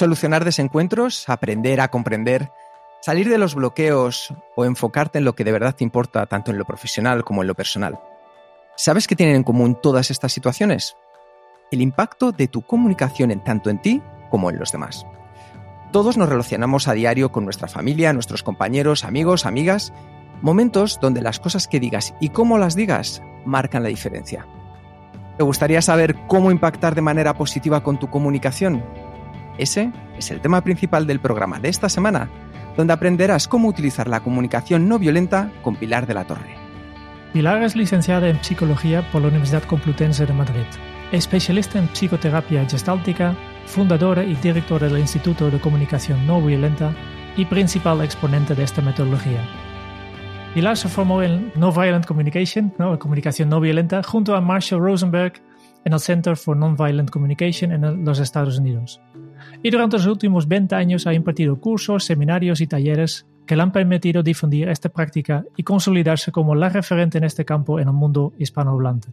Solucionar desencuentros, aprender a comprender, salir de los bloqueos o enfocarte en lo que de verdad te importa tanto en lo profesional como en lo personal. ¿Sabes qué tienen en común todas estas situaciones? El impacto de tu comunicación en tanto en ti como en los demás. Todos nos relacionamos a diario con nuestra familia, nuestros compañeros, amigos, amigas, momentos donde las cosas que digas y cómo las digas marcan la diferencia. ¿Te gustaría saber cómo impactar de manera positiva con tu comunicación? Ese es el tema principal del programa de esta semana, donde aprenderás cómo utilizar la comunicación no violenta con Pilar de la Torre. Pilar es licenciada en Psicología por la Universidad Complutense de Madrid, especialista en psicoterapia gestáltica, fundadora y directora del Instituto de Comunicación No Violenta y principal exponente de esta metodología. Pilar se formó en No Violent Communication, ¿no? comunicación no violenta, junto a Marshall Rosenberg en el Center for Nonviolent Communication en los Estados Unidos y durante los últimos 20 años ha impartido cursos, seminarios y talleres que le han permitido difundir esta práctica y consolidarse como la referente en este campo en el mundo hispanohablante.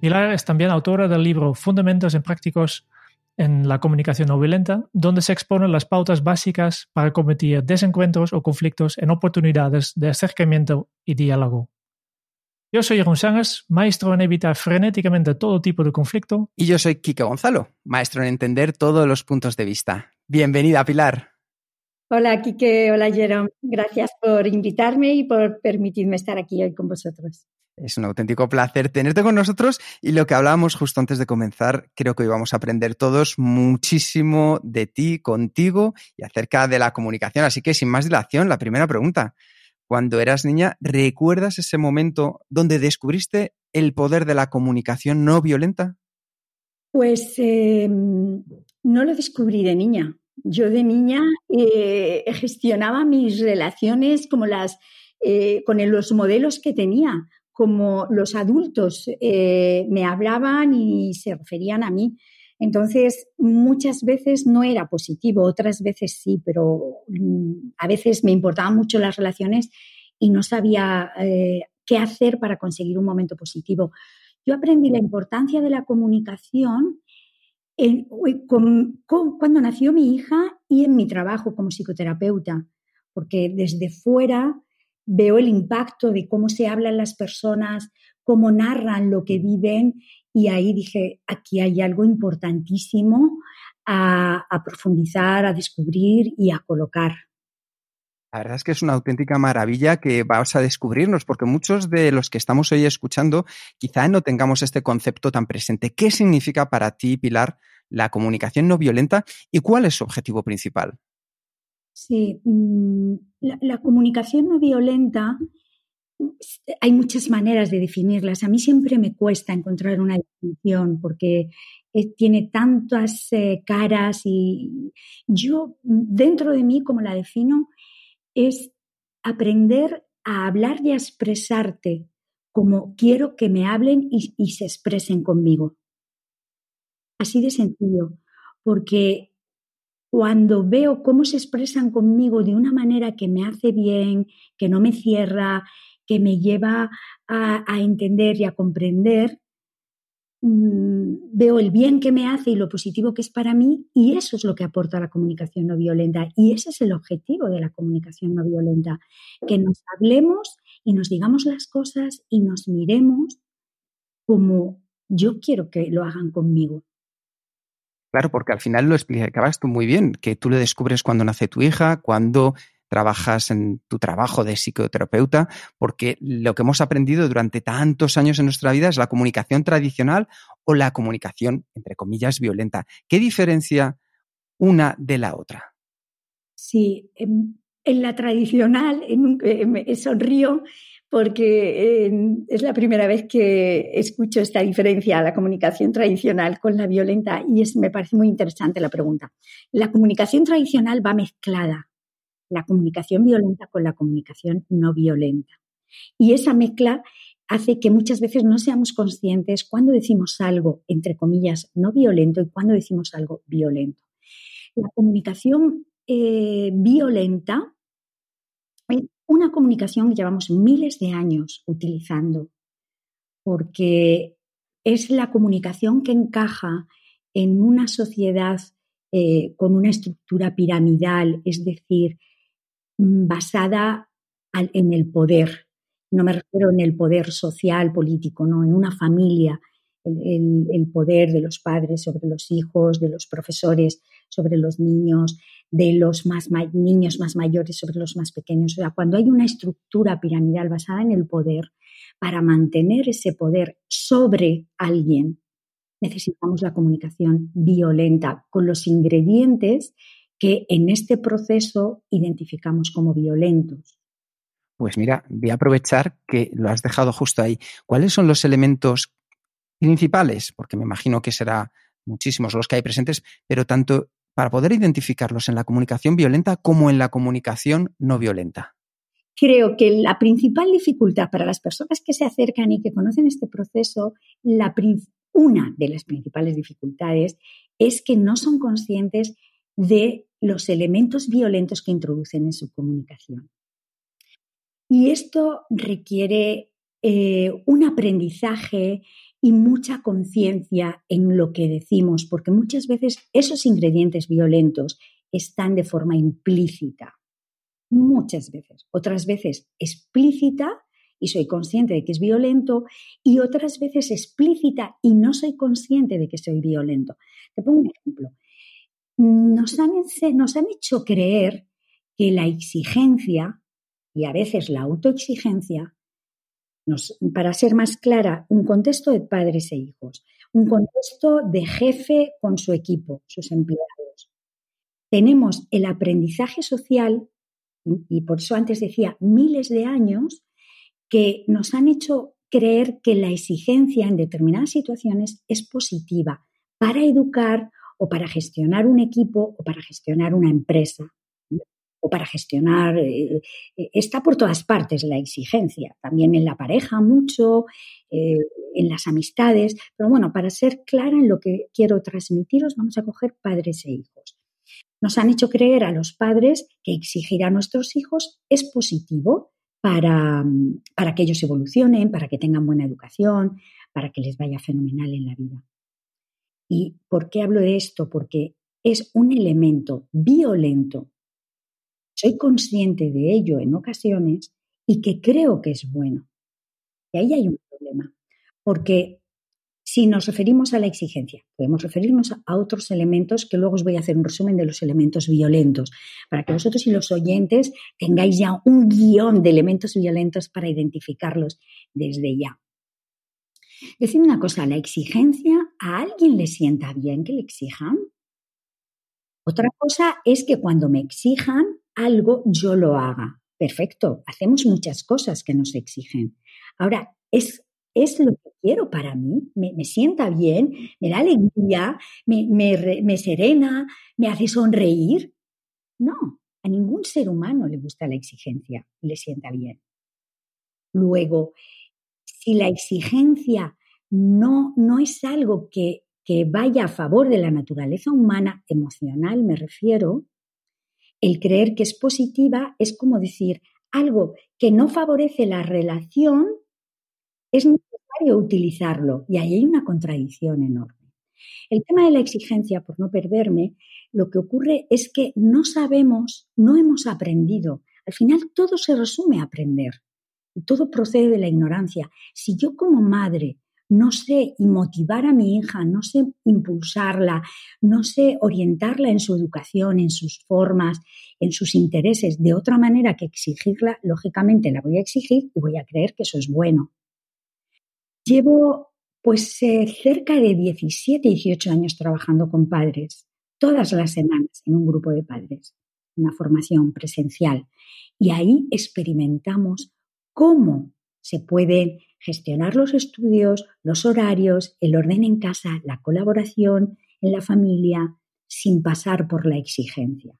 Pilar es también autora del libro Fundamentos en Prácticos en la Comunicación No Violenta, donde se exponen las pautas básicas para combatir desencuentros o conflictos en oportunidades de acercamiento y diálogo. Yo soy Jeroen Sánchez, maestro en evitar frenéticamente todo tipo de conflicto. Y yo soy Kike Gonzalo, maestro en entender todos los puntos de vista. Bienvenida, Pilar. Hola, Kike. Hola, Jerome. Gracias por invitarme y por permitirme estar aquí hoy con vosotros. Es un auténtico placer tenerte con nosotros y lo que hablábamos justo antes de comenzar, creo que hoy vamos a aprender todos muchísimo de ti, contigo y acerca de la comunicación. Así que sin más dilación, la primera pregunta cuando eras niña, ¿recuerdas ese momento donde descubriste el poder de la comunicación no violenta? Pues em, no lo descubrí de niña. Yo de niña eh, gestionaba mis relaciones como las eh, con los modelos que tenía, como los adultos eh, me hablaban y se referían a mí. Entonces, muchas veces no era positivo, otras veces sí, pero mm, a veces me importaban mucho las relaciones y no sabía eh, qué hacer para conseguir un momento positivo. Yo aprendí la importancia de la comunicación cuando nació mi hija y en mi trabajo como psicoterapeuta, porque desde fuera veo el impacto de cómo se hablan las personas, cómo narran lo que viven y ahí dije, aquí hay algo importantísimo a, profundizar, a descubrir y a colocar. La verdad es que es una auténtica maravilla que vas a descubrirnos, porque muchos de los que estamos hoy escuchando quizá no tengamos este concepto tan presente. ¿Qué significa para ti, Pilar, la comunicación no violenta y cuál es su objetivo principal? Sí, mm, la comunicación no violenta hay muchas maneras de definirlas. A mí siempre me cuesta encontrar una definición porque eh, tiene tantas eh, caras y yo dentro de mí, como la defino, es aprender a hablar y a expresarte como quiero que me hablen y, y se expresen conmigo. Así de sencillo, porque cuando veo cómo se expresan conmigo de una manera que me hace bien, que no me cierra, que me lleva a, entender y a comprender, mm, veo el bien que me hace y lo positivo que es para mí y eso es lo que aporta la comunicación no violenta y ese es el objetivo de la comunicación no violenta, que nos hablemos y nos digamos las cosas y nos miremos como yo quiero que lo hagan conmigo. Claro, porque al final lo explicabas tú muy bien, que tú lo descubres cuando nace tu hija, cuando trabajas en tu trabajo de psicoterapeuta, porque lo que hemos aprendido durante tantos años en nuestra vida es la comunicación tradicional o la comunicación, entre comillas, violenta. ¿Qué diferencia una de la otra? Sí, em, en la tradicional, en eh, me sonrío porque es la primera vez que escucho esta diferencia, la comunicación tradicional con la violenta, y es, me parece muy interesante la pregunta. La comunicación tradicional va mezclada, la comunicación violenta con la comunicación no violenta. Y esa mezcla hace que muchas veces no seamos conscientes cuando decimos algo, entre comillas, no violento y cuando decimos algo violento. La comunicación eh, violenta es una comunicación que llevamos miles de años utilizando, porque es la comunicación que encaja en una sociedad eh, con una estructura piramidal, es decir, mm, basada en el poder. No me refiero en el poder social, político, no, en una familia, el, poder de los padres sobre los hijos, de los profesores sobre los niños, de los más niños más mayores sobre los más pequeños. Cuando hay una estructura piramidal basada en el poder, para mantener ese poder sobre alguien, necesitamos la comunicación violenta con los ingredientes que en este proceso identificamos como violentos. Pues mira, voy a aprovechar que lo has dejado justo ahí. ¿Cuáles son los elementos principales? Porque me imagino que será muchísimos los que hay presentes, pero tanto para poder identificarlos en la comunicación violenta como en la comunicación no violenta. Creo que la principal dificultad para las personas que se acercan y que conocen este proceso, la, una de las principales dificultades es que no son conscientes de los elementos violentos que introducen en su comunicación. Y esto requiere eh, un aprendizaje y mucha conciencia en lo que decimos, porque muchas veces esos ingredientes violentos están de forma implícita. Muchas veces. Otras veces explícita y soy consciente de que es violento y otras veces explícita y no soy consciente de que soy violento. Te pongo un ejemplo. Nos han, nos han hecho creer que la exigencia y a veces la autoexigencia, para ser más clara, un contexto de padres e hijos, un contexto de jefe con su equipo, sus empleados. Tenemos el aprendizaje social, y por eso antes decía miles de años, que nos han hecho creer que la exigencia en determinadas situaciones es positiva para educar o para gestionar un equipo o para gestionar una empresa o para gestionar, eh, eh, está por todas partes la exigencia, también en la pareja mucho, eh, en las amistades, pero bueno, para ser clara en lo que quiero transmitiros, vamos a coger padres e hijos. Nos han hecho creer a los padres que exigir a nuestros hijos es positivo para, para que ellos evolucionen, para que tengan buena educación, para que les vaya fenomenal en la vida. ¿Y por qué hablo de esto? Porque es un elemento violento soy consciente de ello en ocasiones y que creo que es bueno. Y ahí hay un problema, porque si nos referimos a la exigencia, podemos referirnos a otros elementos que luego os voy a hacer un resumen de los elementos violentos, para que vosotros y los oyentes tengáis ya un guion de elementos violentos para identificarlos desde ya. Decir una cosa, la exigencia, ¿a alguien le sienta bien que le exijan? Otra cosa es que cuando me exijan, algo yo lo haga. Perfecto, hacemos muchas cosas que nos exigen. Ahora, ¿es, es lo que quiero para mí? ¿Me, sienta bien? ¿Me da alegría? ¿Me, me serena? ¿Me hace sonreír? No, a ningún ser humano le gusta la exigencia y le sienta bien. Luego, si la exigencia no, no es algo que, vaya a favor de la naturaleza humana, emocional me refiero, el creer que es positiva es como decir algo que no favorece la relación, es necesario utilizarlo y ahí hay una contradicción enorme. El tema de la exigencia, por no perderme, lo que ocurre es que no sabemos, no hemos aprendido. Al final todo se resume a aprender. Todo procede de la ignorancia. Si yo como madre no sé motivar a mi hija, no sé impulsarla, no sé orientarla en su educación, en sus formas, en sus intereses, de otra manera que exigirla, lógicamente la voy a exigir y voy a creer que eso es bueno. Llevo pues eh, cerca de 17, 18 años trabajando con padres, todas las semanas en un grupo de padres. una formación presencial. Y ahí experimentamos cómo se pueden gestionar los estudios, los horarios, el orden en casa, la colaboración en la familia, sin pasar por la exigencia.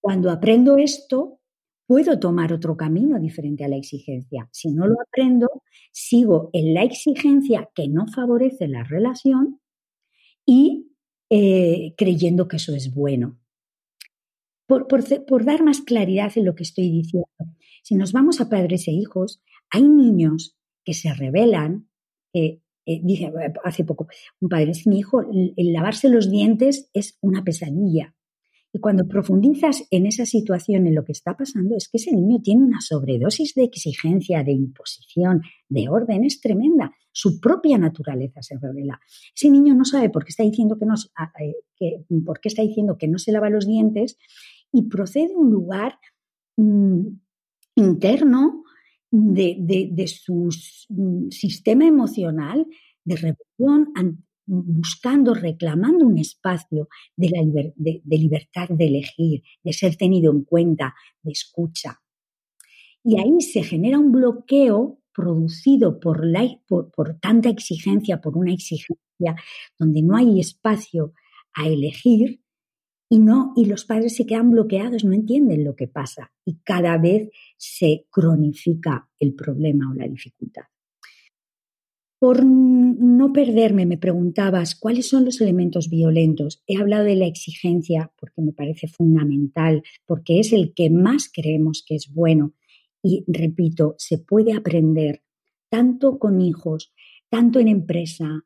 Cuando aprendo esto, puedo tomar otro camino diferente a la exigencia. Si no lo aprendo, sigo en la exigencia que no favorece la relación y eh, creyendo que eso es bueno. Por, por, dar más claridad en lo que estoy diciendo, si nos vamos a padres e hijos, hay niños que se revelan, eh, dice hace poco, un padre dice, mi hijo, el lavarse los dientes es una pesadilla. Y cuando profundizas en esa situación, en lo que está pasando, es que ese niño tiene una sobredosis de exigencia, de imposición, de orden, es tremenda. Su propia naturaleza se revela. Ese niño no sabe por qué está diciendo que no, eh, por qué está diciendo que no se lava los dientes y procede de un lugar mm, interno de, de, su mm, sistema emocional de rebelión buscando, reclamando un espacio de, la de, libertad de elegir, de ser tenido en cuenta, de escucha. Y ahí se genera un bloqueo producido por, la, por, tanta exigencia, por una exigencia donde no hay espacio a elegir y no y los padres se quedan bloqueados, no entienden lo que pasa y cada vez se cronifica el problema o la dificultad. Por no perderme, me preguntabas cuáles son los elementos violentos. He hablado de la exigencia porque me parece fundamental, porque es el que más creemos que es bueno. Y repito, se puede aprender tanto con hijos, tanto en empresa,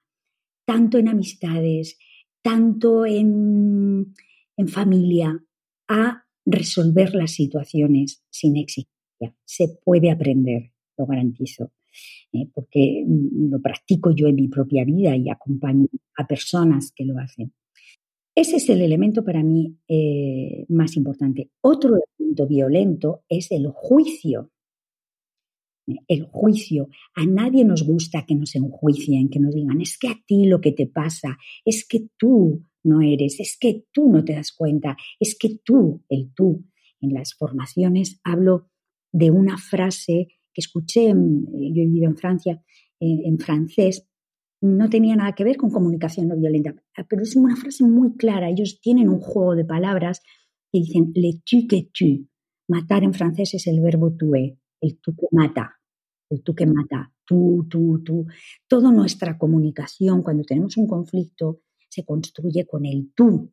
tanto en amistades, tanto en, en familia, a resolver las situaciones sin exigencia. Se puede aprender, lo garantizo. Eh, porque mm, lo practico yo en mi propia vida y acompaño a personas que lo hacen. Ese es el elemento para mí eh, más importante. Otro elemento violento es el juicio. El juicio. A nadie nos gusta que nos enjuicien, que nos digan, es que a ti lo que te pasa, es que tú no eres, es que tú no te das cuenta, es que tú, el tú. En las formaciones hablo de una frase que escuché, yo he vivido en Francia, en, francés, no tenía nada que ver con comunicación no violenta, pero es una frase muy clara. Ellos tienen un juego de palabras que dicen le tu que tu. Matar en francés es el verbo tuer, el tú que mata, el tú que mata, tú, tú, tú. Toda nuestra comunicación, cuando tenemos un conflicto, se construye con el tú.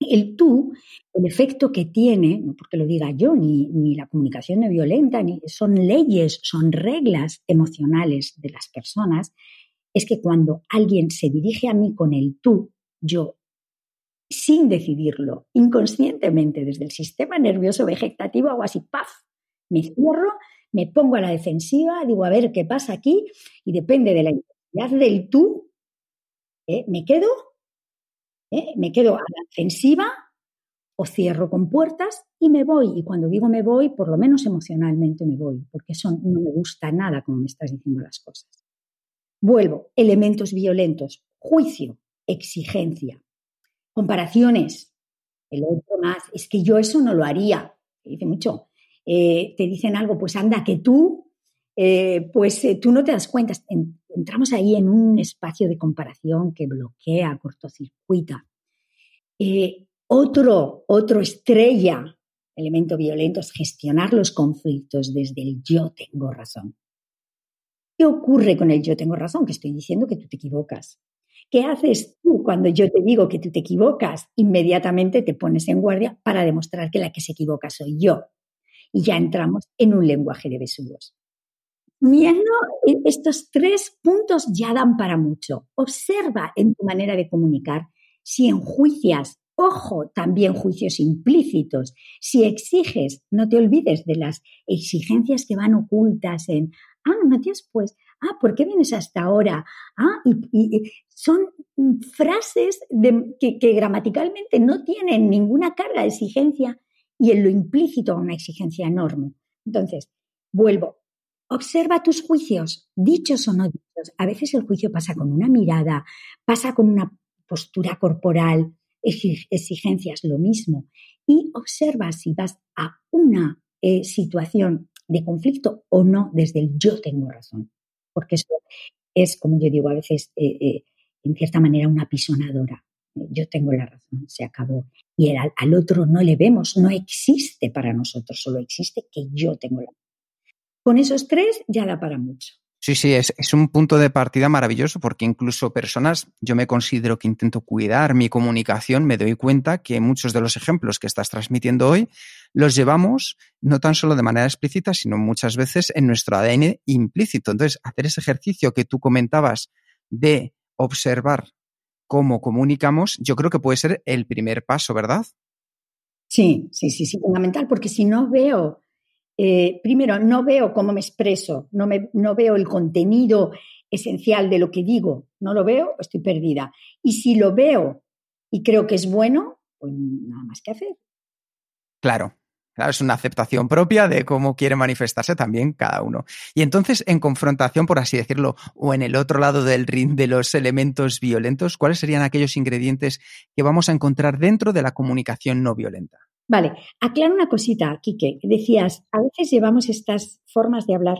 El tú, el efecto que tiene, no porque lo diga yo, ni, ni la comunicación no violenta, ni, son leyes, son reglas emocionales de las personas, es que cuando alguien se dirige a mí con el tú, yo, sin decidirlo, inconscientemente desde el sistema nervioso vegetativo, hago así, ¡paf! Me cierro, me pongo a la defensiva, digo, a ver qué pasa aquí, y depende de la intensidad del tú, ¿eh? me quedo ¿eh? Me quedo a la defensiva o cierro con puertas y me voy. Y cuando digo me voy, por lo menos emocionalmente me voy, porque eso no me gusta nada como me estás diciendo las cosas. Vuelvo, elementos violentos, juicio, exigencia, comparaciones. El otro más, es que yo eso no lo haría. dice mucho. Eh, te dicen algo, pues anda, que tú, eh, pues tú no te das cuenta entramos ahí en un espacio de comparación que bloquea, cortocircuita. Eh, otro, otro estrella, elemento violento, es gestionar los conflictos desde el yo tengo razón. ¿Qué ocurre con el yo tengo razón? Que estoy diciendo que tú te equivocas. ¿Qué haces tú cuando yo te digo que tú te equivocas? Inmediatamente te pones en guardia para demostrar que la que se equivoca soy yo. Y ya entramos en un lenguaje de besugos. Viendo e, estos tres puntos ya dan para mucho. Observa en tu manera de comunicar si enjuicias, ojo, también juicios implícitos. Si exiges, no te olvides de las exigencias que van ocultas en, ah, Matías, pues, ah, ¿por qué vienes hasta ahora? Ah, y, son frases que, que gramaticalmente no tienen ninguna carga de exigencia y en lo implícito una exigencia enorme. Entonces, vuelvo, Observa tus juicios, dichos o no dichos. A veces el juicio pasa con una mirada, pasa con una postura corporal, exigencias lo mismo. Y observa si vas a una eh, situación de conflicto o no desde el yo tengo razón. Porque eso es, como yo digo a veces, eh, eh, en cierta manera una pisonadora. Yo tengo la razón, se acabó. Y al, al otro no le vemos, no existe para nosotros, solo existe que yo tengo la razón. Con esos tres ya da para mucho. Sí, sí, es, es, un punto de partida maravilloso porque incluso personas, yo me considero que intento cuidar mi comunicación, me doy cuenta que muchos de los ejemplos que estás transmitiendo hoy los llevamos no tan solo de manera explícita, sino muchas veces en nuestro ADN implícito. Entonces, hacer ese ejercicio que tú comentabas de observar cómo comunicamos, yo creo que puede ser el primer paso, ¿verdad? Sí, sí, sí, sí, fundamental, porque si no veo eh, primero, no veo cómo me expreso, no, me, no veo el contenido esencial de lo que digo, no lo veo, estoy perdida. Y si lo veo y creo que es bueno, pues nada más que hacer. Claro, Claro, es una aceptación propia de cómo quiere manifestarse también cada uno. Y entonces, en confrontación, por así decirlo, o en el otro lado del ring de los elementos violentos, ¿cuáles serían aquellos ingredientes que vamos a encontrar dentro de la comunicación no violenta? Vale, aclaro una cosita, Quique. Decías, a veces llevamos estas formas de hablar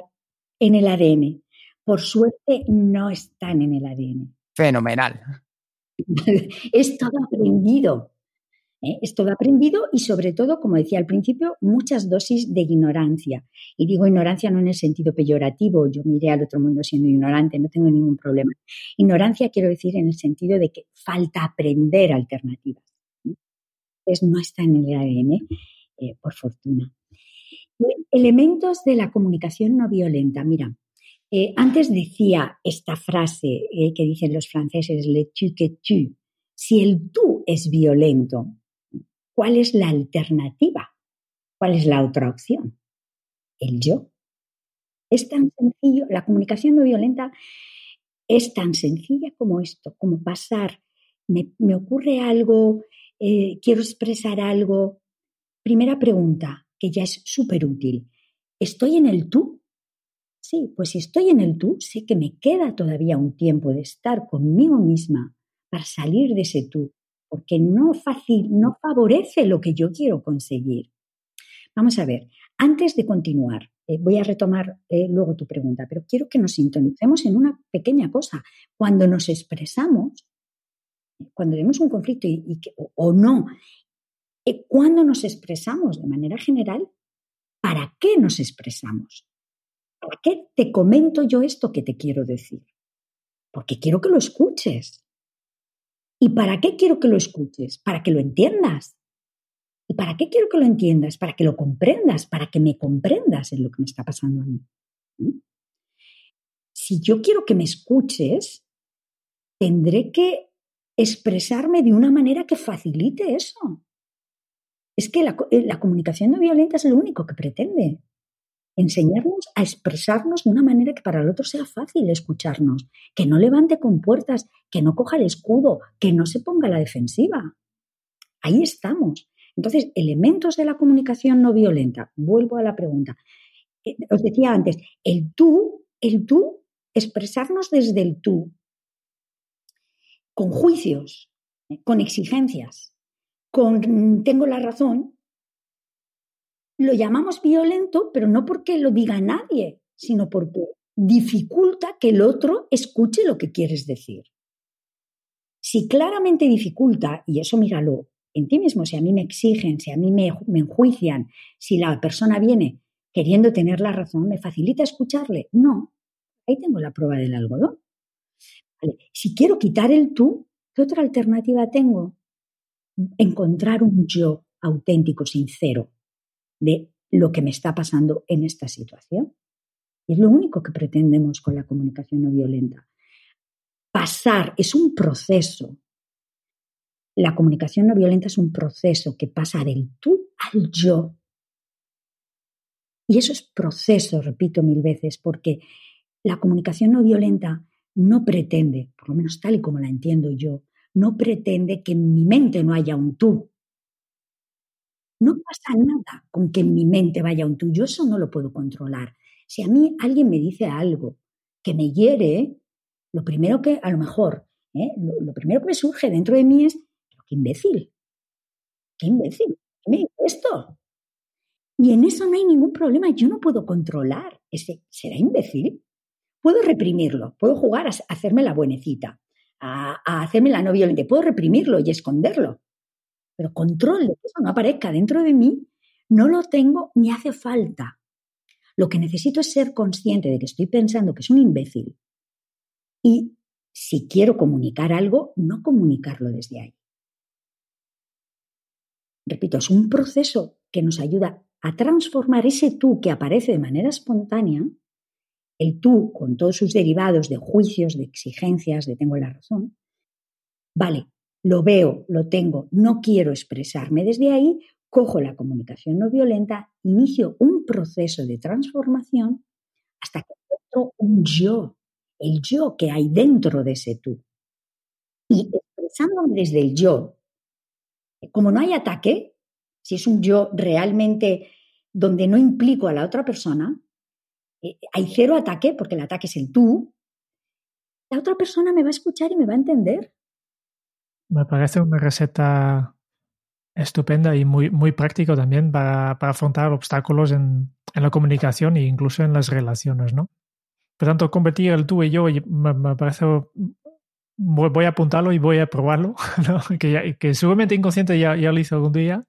en el ADN. Por suerte no están en el ADN. Fenomenal. es todo aprendido. ¿eh? Es todo aprendido y sobre todo, como decía al principio, muchas dosis de ignorancia. Y digo ignorancia no en el sentido peyorativo, yo miré al otro mundo siendo ignorante, no tengo ningún problema. Ignorancia quiero decir en el sentido de que falta aprender alternativas no está en el ADN, eh, por fortuna. Elementos de la comunicación no violenta. Mira, eh, antes decía esta frase eh, que dicen los franceses, le tu que tu. Si el tú es violento, ¿cuál es la alternativa? ¿Cuál es la otra opción? El yo. Es tan sencillo, la comunicación no violenta es tan sencilla como esto, como pasar, me, me ocurre algo, eh, quiero expresar algo. Primera pregunta, que ya es súper útil. ¿Estoy en el tú? Sí, pues si estoy en el tú, sé que me queda todavía un tiempo de estar conmigo misma para salir de ese tú, porque no, fácil, no favorece lo que yo quiero conseguir. Vamos a ver, antes de continuar, eh, voy a retomar eh, luego tu pregunta, pero quiero que nos sintonicemos en una pequeña cosa. Cuando nos expresamos, cuando tenemos un conflicto y, o, no, eh, ¿cuándo nos expresamos de manera general? ¿Para qué nos expresamos? ¿Para qué te comento yo esto que te quiero decir? Porque quiero que lo escuches. ¿Y para qué quiero que lo escuches? Para que lo entiendas. ¿Y para qué quiero que lo entiendas? Para que lo comprendas, para que me comprendas en lo que me está pasando a mí. Si yo quiero que me escuches, tendré que expresarme de una manera que facilite eso. Es que eh, la, comunicación no violenta es lo único que pretende. Enseñarnos a expresarnos de una manera que para el otro sea fácil escucharnos, que no levante con puertas, que no coja el escudo, que no se ponga la defensiva. Ahí estamos. Entonces, elementos de la comunicación no violenta. Vuelvo a la pregunta. Eh, os decía antes, el tú, el tú, expresarnos desde el tú, con juicios, con exigencias, con tengo la razón, lo llamamos violento, pero no porque lo diga nadie, sino porque dificulta que el otro escuche lo que quieres decir. Si claramente dificulta, y eso míralo en ti mismo, si a mí me exigen, si a mí me, me enjuician, si la persona viene queriendo tener la razón, ¿me facilita escucharle? No, ahí tengo la prueba del algodón. Si quiero quitar el tú, ¿qué otra alternativa tengo? Encontrar un yo auténtico, sincero, de lo que me está pasando en esta situación. Y es lo único que pretendemos con la comunicación no violenta. Pasar es un proceso. La comunicación no violenta es un proceso que pasa del tú al yo. Y eso es proceso, repito mil veces, porque la comunicación no violenta no pretende, por lo menos tal y como la entiendo yo, no pretende que en mi mente no haya un tú. No pasa nada con que en mi mente vaya un tú. Yo eso no lo puedo controlar. Si a mí alguien me dice algo que me hiere, lo primero que, a lo mejor, ¿eh? lo, primero que me surge dentro de mí es, qué imbécil, qué imbécil, ¿qué me esto? Y en eso no hay ningún problema, yo no puedo controlar ese, ¿será imbécil? Puedo reprimirlo, puedo jugar a hacerme la buenecita, a, hacerme la no violenta, puedo reprimirlo y esconderlo, pero control de que eso no aparezca dentro de mí, no lo tengo ni hace falta. Lo que necesito es ser consciente de que estoy pensando que es un imbécil y si quiero comunicar algo, no comunicarlo desde ahí. Repito, es un proceso que nos ayuda a transformar ese tú que aparece de manera espontánea el tú con todos sus derivados de juicios, de exigencias, de tengo la razón, vale, lo veo, lo tengo, no quiero expresarme desde ahí, cojo la comunicación no violenta, inicio un proceso de transformación hasta que encuentro un yo, el yo que hay dentro de ese tú. Y expresándome desde el yo, como no hay ataque, si es un yo realmente donde no implico a la otra persona, eh, hay cero ataque, porque el ataque es el tú, la otra persona me va a escuchar y me va a entender. Me parece una receta estupenda y muy, muy práctica también para, afrontar obstáculos en, la comunicación e incluso en las relaciones, ¿no? Por tanto, convertir el tú y yo me, parece... Voy a apuntarlo y voy a probarlo, que, que seguramente inconsciente ya, ya lo hice algún día,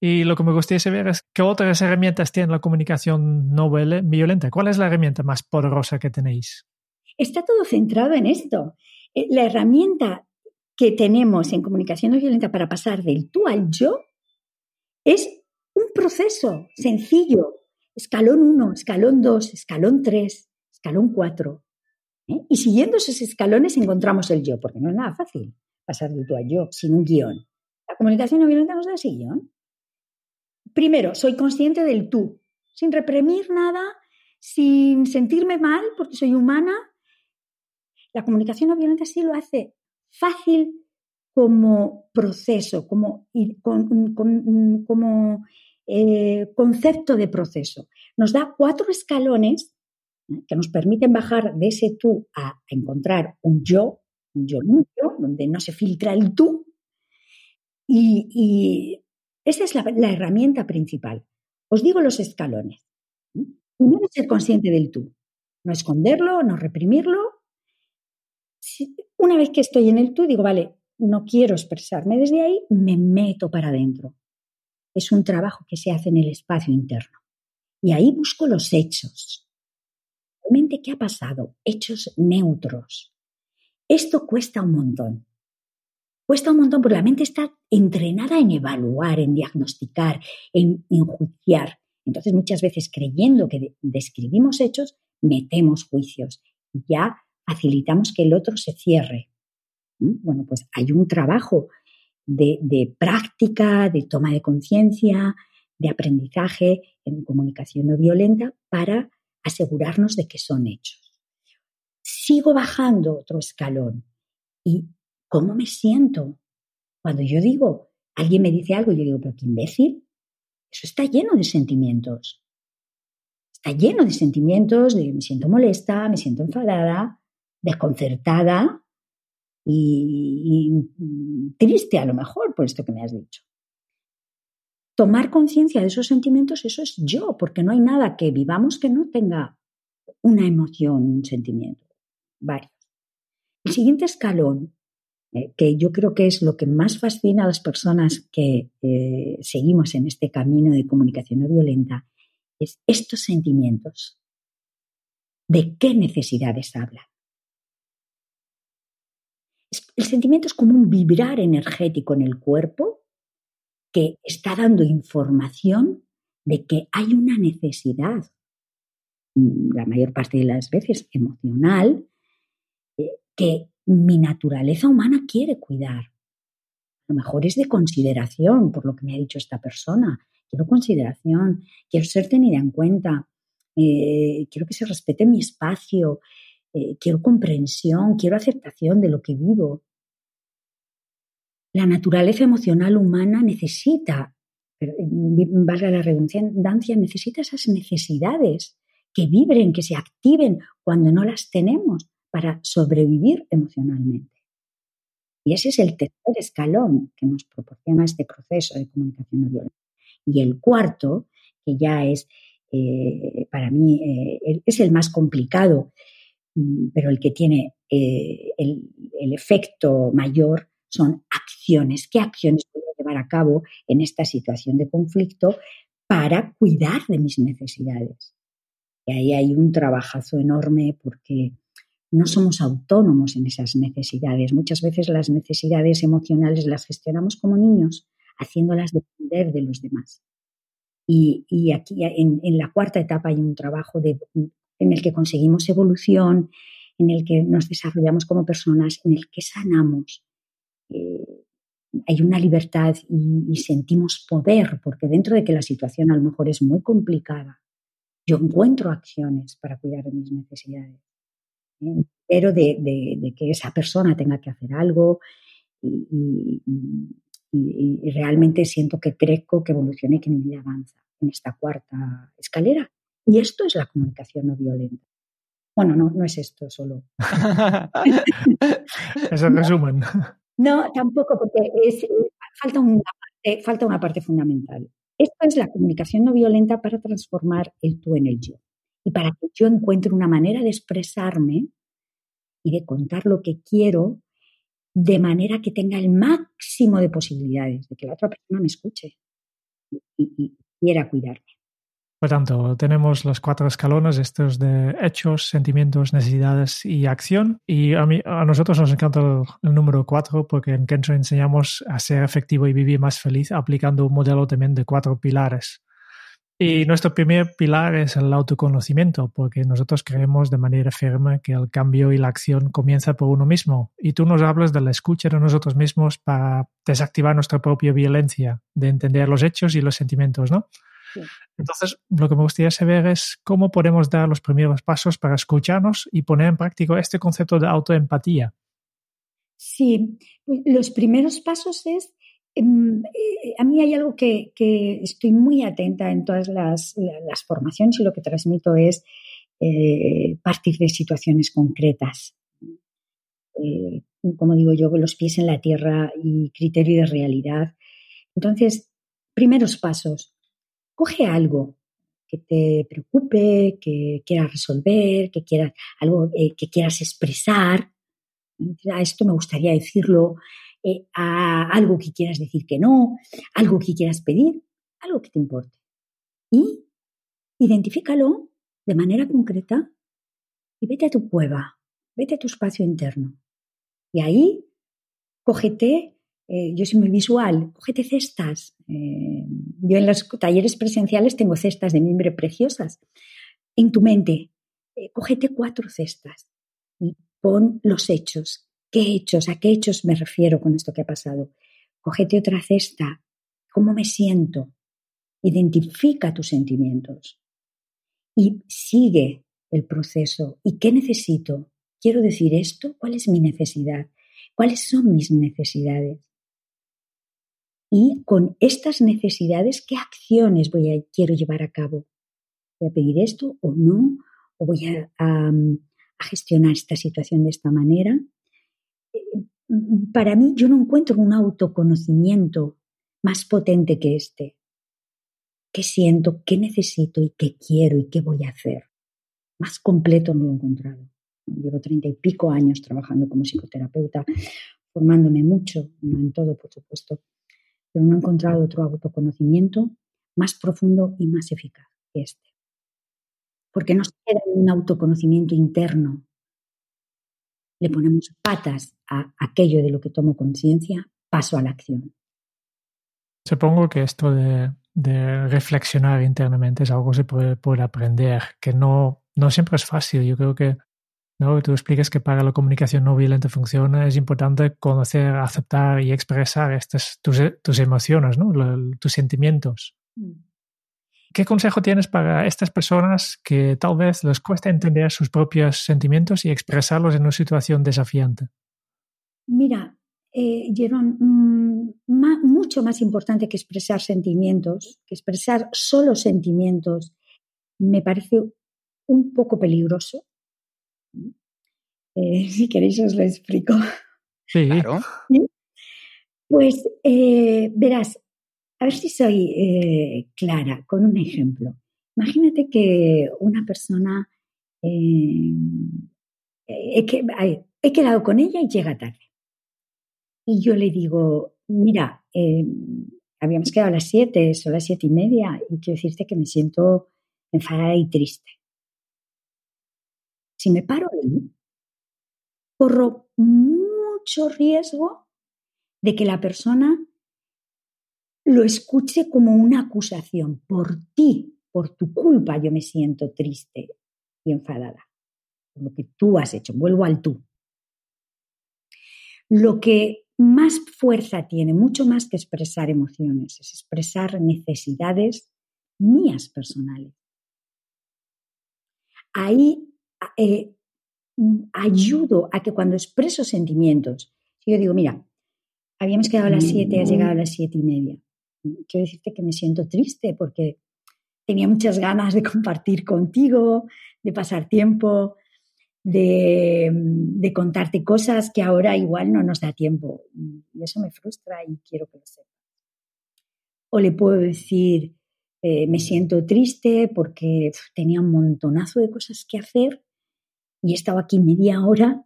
y lo que me gustaría saber es qué otras herramientas tiene la comunicación no violenta. ¿Cuál es la herramienta más poderosa que tenéis? Está todo centrado en esto. Eh, la herramienta que tenemos en comunicación no violenta para pasar del tú al yo es un proceso sencillo. Escalón 1, escalón 2, escalón 3, escalón 4. ¿eh? Y siguiendo esos escalones encontramos el yo, porque no es nada fácil pasar del tú al yo sin un guion. La comunicación no violenta no es así, guion. Primero, soy consciente del tú, sin reprimir nada, sin sentirme mal porque soy humana. La comunicación no violenta sí lo hace fácil como proceso, como, eh, concepto de proceso. Nos da cuatro escalones ¿eh? que nos permiten bajar de ese tú a encontrar un yo, un yo limpio, donde no se filtra el tú. y esa es la, herramienta principal. Os digo los escalones. Primero, ser consciente del tú. No esconderlo, no reprimirlo. una vez que estoy en el tú, digo, vale, no quiero expresarme desde ahí, me meto para adentro. Es un trabajo que se hace en el espacio interno. Y ahí busco los hechos. Realmente, ¿qué ha pasado? Hechos neutros. Esto cuesta un montón. Cuesta un montón porque la mente está entrenada en evaluar, en diagnosticar, en enjuiciar. Entonces, muchas veces creyendo que describimos hechos, metemos juicios y ya facilitamos que el otro se cierre. ¿Mm? Bueno, pues hay un trabajo de, de práctica, de toma de conciencia, de aprendizaje en comunicación no violenta para asegurarnos de que son hechos. Sigo bajando otro escalón y ¿Cómo me siento? Cuando yo digo, alguien me dice algo, yo digo, pero qué imbécil. Eso está lleno de sentimientos. Está lleno de sentimientos de me siento molesta, me siento enfadada, desconcertada y, y triste a lo mejor por esto que me has dicho. Tomar conciencia de esos sentimientos, eso es yo, porque no hay nada que vivamos que no tenga una emoción, un sentimiento. Varios. El siguiente escalón eh, que yo creo que es lo que más fascina a las personas que eh, seguimos en este camino de comunicación no violenta, es estos sentimientos. ¿De qué necesidades hablan? El sentimiento es como un vibrar energético en el cuerpo que está dando información de que hay una necesidad, mm, la mayor parte de las veces emocional, eh, que mi naturaleza humana quiere cuidar. A lo mejor es de consideración por lo que me ha dicho esta persona. Quiero consideración, quiero ser tenida en cuenta, eh, quiero que se respete mi espacio, eh, quiero comprensión, quiero aceptación de lo que vivo. La naturaleza emocional humana necesita, eh, valga la redundancia, necesita esas necesidades que vibren, que se activen cuando no las tenemos para sobrevivir emocionalmente. Y ese es el tercer escalón que nos proporciona este proceso de comunicación no violenta. Y el cuarto, que ya es, eh, para mí, eh, es el más complicado, mm, pero el que tiene eh, el, el, efecto mayor, son acciones. ¿Qué acciones puedo llevar a cabo en esta situación de conflicto para cuidar de mis necesidades? Y ahí hay un trabajazo enorme porque no somos autónomos en esas necesidades. Muchas veces las necesidades emocionales las gestionamos como niños, haciéndolas depender de los demás. Y, aquí en, la cuarta etapa hay un trabajo en el que conseguimos evolución, en el que nos desarrollamos como personas, en el que sanamos. Eh, hay una libertad y, sentimos poder, porque dentro de que la situación a lo mejor es muy complicada, yo encuentro acciones para cuidar de mis necesidades pero de, que esa persona tenga que hacer algo y, realmente siento que crezco, que evolucione y que mi vida avanza en esta cuarta escalera. Y esto es la comunicación no violenta. Bueno, no, no es esto solo. es el resumen. No, tampoco, porque falta, una parte, falta una parte fundamental. Esto es la comunicación no violenta para transformar el tú en el yo y para que yo encuentre una manera de expresarme y de contar lo que quiero de manera que tenga el máximo de posibilidades de que la otra persona me escuche y, quiera cuidarme. Por tanto, tenemos los cuatro escalones, estos de hechos, sentimientos, necesidades y acción. Y a, mí, a nosotros nos encanta el, el número cuatro porque en Kensho enseñamos a ser efectivo y vivir más feliz aplicando un modelo también de cuatro pilares. Y nuestro primer pilar es el autoconocimiento, porque nosotros creemos de manera firme que el cambio y la acción comienza por uno mismo. Y tú nos hablas de la escucha de nosotros mismos para desactivar nuestra propia violencia, de entender los hechos y los sentimientos, ¿no? Entonces, lo que me gustaría saber es cómo podemos dar los primeros pasos para escucharnos y poner en práctica este concepto de autoempatía. Sí, pues los primeros pasos es a mí hay algo que, estoy muy atenta en todas las, formaciones y lo que transmito es eh, partir de situaciones concretas. Eh, como digo yo, los pies en la tierra y criterio de realidad. Entonces, primeros pasos. Coge algo que te preocupe, que quieras resolver, que quieras, algo que quieras expresar. A esto me gustaría decirlo eh, a algo que quieras decir que no, algo que quieras pedir, algo que te importe. Y identifícalo de manera concreta y vete a tu cueva, vete a tu espacio interno. Y ahí, cógete, eh, yo soy muy visual, cógete cestas. Eh, yo en los talleres presenciales tengo cestas de mimbre preciosas. En tu mente, cógete cuatro cestas y pon los hechos ¿Qué hechos? ¿A qué hechos me refiero con esto que ha pasado? Cógete otra cesta. ¿Cómo me siento? Identifica tus sentimientos y sigue el proceso. ¿Y qué necesito? ¿Quiero decir esto? ¿Cuál es mi necesidad? ¿Cuáles son mis necesidades? Y con estas necesidades, ¿qué acciones voy a, quiero llevar a cabo? ¿Voy a pedir esto o no? ¿O voy a, a gestionar esta situación de esta manera? Para mí yo no encuentro un autoconocimiento más potente que este. ¿Qué siento? ¿Qué necesito? ¿Y qué quiero? ¿Y qué voy a hacer? Más completo no lo he encontrado. Llevo treinta y pico años trabajando como psicoterapeuta, formándome mucho, no en todo, por supuesto, pero no he encontrado otro autoconocimiento más profundo y más eficaz que este. Porque no se queda en un autoconocimiento interno le ponemos patas a aquello de lo que tomo conciencia, paso a la acción. Supongo que esto de, reflexionar internamente es algo que se puede, aprender, que no, no siempre es fácil. Yo creo que ¿no? tú explicas que para la comunicación no violenta funciona, es importante conocer, aceptar y expresar estas, tus, tus emociones, ¿no? tus sentimientos. Mm. ¿Qué consejo tienes para estas personas que tal vez les cuesta entender sus propios sentimientos y expresarlos en una situación desafiante? Mira, eh, mm, mucho más importante que expresar sentimientos, que expresar solo sentimientos, me parece un poco peligroso. Eh, si queréis os lo explico. Sí. Claro. Pues eh, verás, a ver si soy eh, clara con un ejemplo. Imagínate que una persona, eh, he, quedado con ella y llega tarde. Y yo le digo, mira, eh, habíamos quedado a las siete, son las siete y media, y quiero decirte que me siento enfadada y triste. Si me paro ahí, corro mucho riesgo de que la persona lo escuche como una acusación. Por ti, por tu culpa, yo me siento triste y enfadada. Por lo que tú has hecho. Vuelvo al tú. Lo que más fuerza tiene, mucho más que expresar emociones, es expresar necesidades mías personales. Ahí eh, ayudo a que cuando expreso sentimientos, si yo digo, mira, habíamos quedado a las siete, has llegado a las siete y media. Quiero decirte que me siento triste porque tenía muchas ganas de compartir contigo, de pasar tiempo, de, de contarte cosas que ahora igual no nos da tiempo. Y eso me frustra y quiero que lo sepas. O le puedo decir, eh, me siento triste porque tenía un montonazo de cosas que hacer y he estado aquí media hora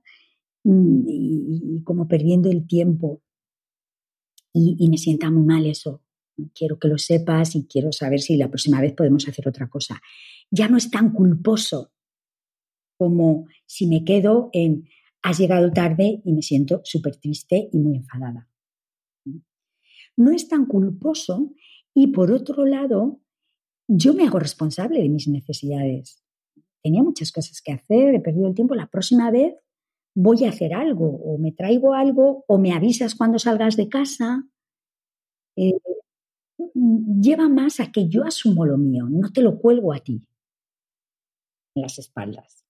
mm, y, y como perdiendo el tiempo. Y, y me sienta muy mal eso. Quiero que lo sepas y quiero saber si la próxima vez podemos hacer otra cosa. Ya no es tan culposo como si me quedo en has llegado tarde y me siento súper triste y muy enfadada. No es tan culposo y por otro lado, yo me hago responsable de mis necesidades. Tenía muchas cosas que hacer, he perdido el tiempo. La próxima vez voy a hacer algo o me traigo algo o me avisas cuando salgas de casa. Eh, lleva más a que yo asumo lo mío, no te lo cuelgo a ti en las espaldas.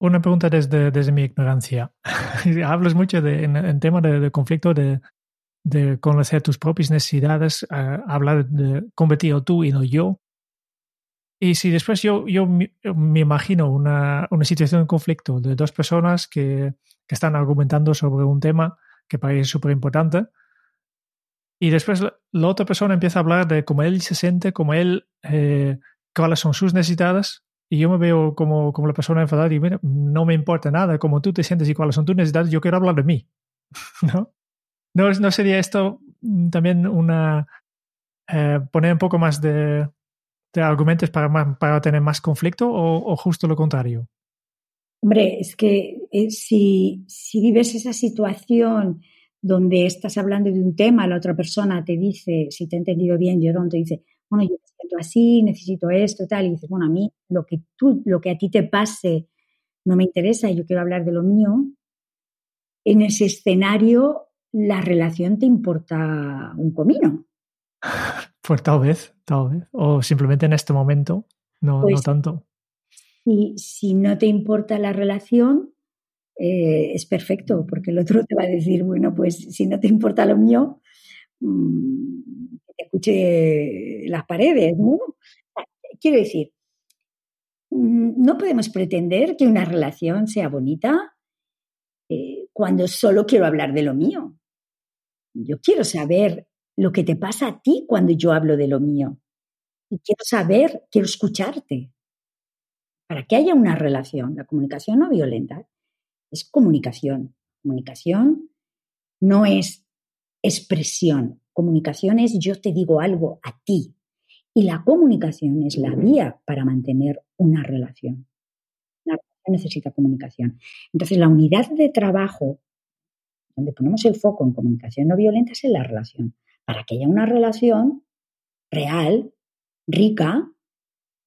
Una pregunta desde, desde mi ignorancia. Hablas mucho de, en, en tema de, conflicto de, de, conocer tus propias necesidades, hablar de convertir tú y no yo. Y si después yo, yo me imagino una, una, situación de conflicto de dos personas que, que están argumentando sobre un tema que parece súper importante, y después la, otra persona empieza a hablar de cómo él se siente, cómo él, eh, cuáles son sus necesidades, y yo me veo como, como la persona enfadada y mira, no me importa nada cómo tú te sientes y cuáles son tus necesidades, yo quiero hablar de mí. ¿No? ¿No, no sería esto también una... Eh, poner un poco más de, de argumentos para, más, para, tener más conflicto o, o, justo lo contrario? Hombre, es que eh, si, si vives esa situación donde estás hablando de un tema, la otra persona te dice, si te he entendido bien, Jerón, te dice, bueno, yo me siento así, necesito esto, tal, y dices, bueno, a mí lo que tú, lo que a ti te pase no me interesa, yo quiero hablar de lo mío. En ese escenario, la relación te importa un comino. Pues tal vez, tal vez. O simplemente en este momento, no, pues, no tanto. Y si no te importa la relación, eh, es perfecto, porque el otro te va a decir, bueno, pues si no te importa lo mío, mmm, te escuche las paredes, ¿no? Quiero decir, no podemos pretender que una relación sea bonita eh, cuando solo quiero hablar de lo mío. Yo quiero saber lo que te pasa a ti cuando yo hablo de lo mío. Y quiero saber, quiero escucharte. Para que haya una relación, la comunicación no violenta es comunicación. Comunicación no es expresión. Comunicación es yo te digo algo a ti. Y la comunicación es la vía para mantener una relación. Una relación necesita comunicación. Entonces, la unidad de trabajo, donde ponemos el foco en comunicación no violenta, es en la relación. Para que haya una relación real, rica,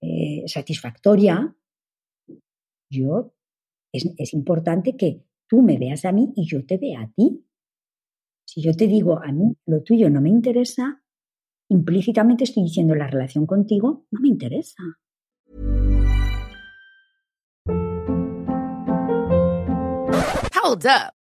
eh, satisfactoria, yo es, es, importante que tú me veas a mí y yo te vea a ti. Si yo te digo a mí lo tuyo no me interesa, implícitamente estoy diciendo la relación contigo no me interesa. Hold up.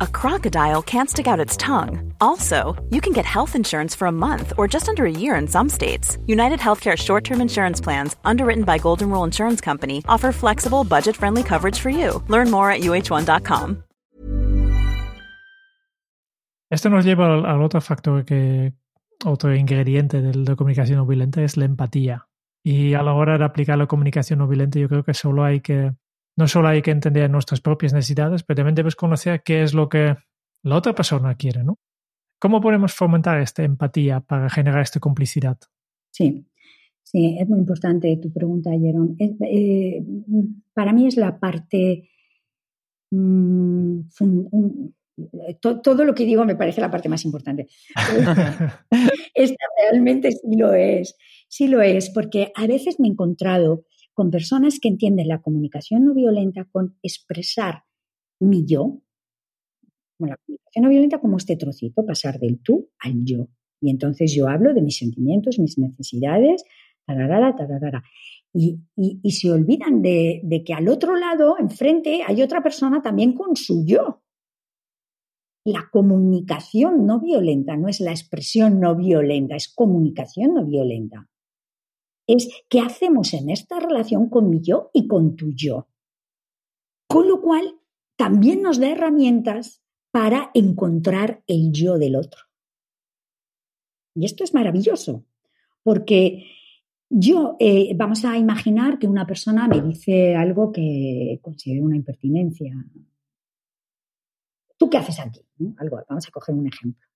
a crocodile can't stick out its tongue. Also, you can get health insurance for a month or just under a year in some states. United Healthcare short term insurance plans, underwritten by Golden Rule Insurance Company, offer flexible, budget friendly coverage for you. Learn more at uh1.com. Esto nos lleva al, al otro factor que, otro ingrediente de comunicación no violenta es la empatía. Y a la hora de aplicar la comunicación no violenta, yo creo que solo hay que no solo hay que entender nuestras propias necesidades, pero también debes conocer qué es lo que la otra persona quiere, ¿no? ¿Cómo podemos fomentar esta empatía para generar esta complicidad? Sí, sí, es muy importante tu pregunta, Jerón. Eh, para mí es la parte... Mm, todo lo que digo me parece la parte más importante. Esta realmente sí lo es, sí lo es, porque a veces me he encontrado con personas que entienden la comunicación no violenta con expresar mi yo, con la comunicación no violenta como este trocito, pasar del tú al yo. Y entonces yo hablo de mis sentimientos, mis necesidades, tararara, tararara. Y, y, se olvidan de, de que al otro lado, enfrente, hay otra persona también con su yo. La comunicación no violenta no es la expresión no violenta, es comunicación no violenta es qué hacemos en esta relación con mi yo y con tu yo. Con lo cual, también nos da herramientas para encontrar el yo del otro. Y esto es maravilloso, porque yo, eh, vamos a imaginar que una persona me dice algo que considero una impertinencia. ¿Tú qué haces aquí? Algo, vamos a coger un ejemplo.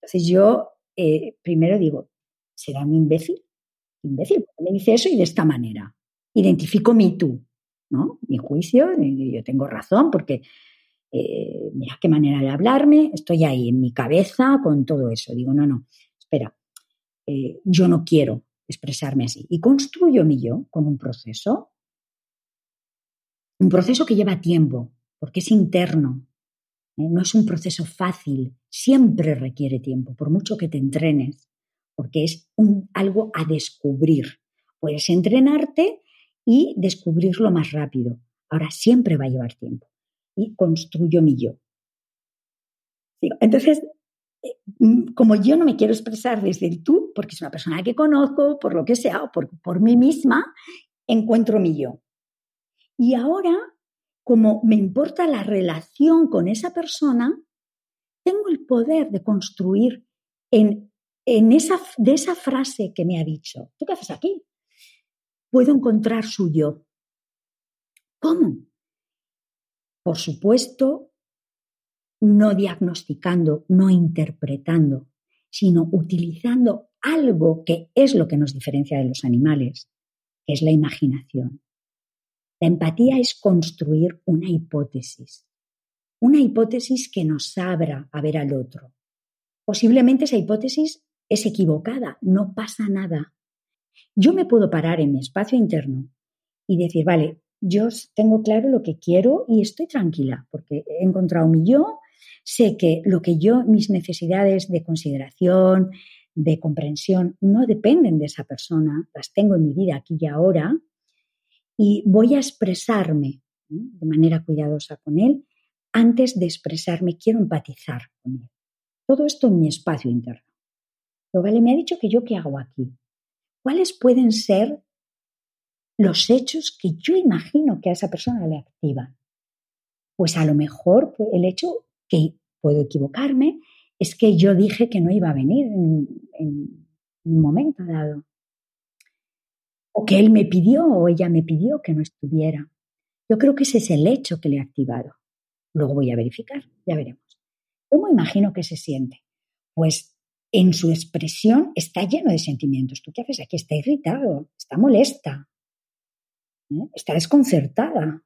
Entonces yo eh, primero digo, ¿será un imbécil? Imbécil, me dice eso y de esta manera. Identifico mi tú, ¿no? Mi juicio, yo tengo razón porque eh, mira qué manera de hablarme, estoy ahí en mi cabeza con todo eso. Digo, no, no, espera, eh, yo no quiero expresarme así. Y construyo mi yo con un proceso, un proceso que lleva tiempo, porque es interno, ¿eh? no es un proceso fácil, siempre requiere tiempo, por mucho que te entrenes porque es algo a descubrir. Puedes entrenarte y descubrirlo más rápido. Ahora siempre va a llevar tiempo. Y construyo mi yo. Entonces, eh, mm, como yo no me quiero expresar desde el tú, porque es una persona que conozco, por lo que sea, o por, por mí misma, encuentro mi yo. Y ahora, como me importa la relación con esa persona, tengo el poder de construir en en esa, de esa frase que me ha dicho, ¿tú qué haces aquí? Puedo encontrar su yo. ¿Cómo? Por supuesto, no diagnosticando, no interpretando, sino utilizando algo que es lo que nos diferencia de los animales, que es la imaginación. La empatía es construir una hipótesis, una hipótesis que nos abra a ver al otro. Posiblemente esa hipótesis es equivocada, no pasa nada. Yo me puedo parar en mi espacio interno y decir, vale, yo tengo claro lo que quiero y estoy tranquila porque he encontrado mi yo, sé que lo que yo, mis necesidades de consideración, de comprensión, no dependen de esa persona, las tengo en mi vida aquí y ahora, y voy a expresarme de manera cuidadosa con él. Antes de expresarme, quiero empatizar con él. Todo esto en mi espacio interno. Me ha dicho que yo qué hago aquí. ¿Cuáles pueden ser los hechos que yo imagino que a esa persona le activan? Pues a lo mejor el hecho que puedo equivocarme es que yo dije que no iba a venir en, un momento dado. O que él me pidió o ella me pidió que no estuviera. Yo creo que ese es el hecho que le ha activado. Luego voy a verificar, ya veremos. ¿Cómo imagino que se siente? Pues en su expresión está lleno de sentimientos. ¿Tú qué haces aquí? Está irritado, está molesta, ¿eh? está desconcertada.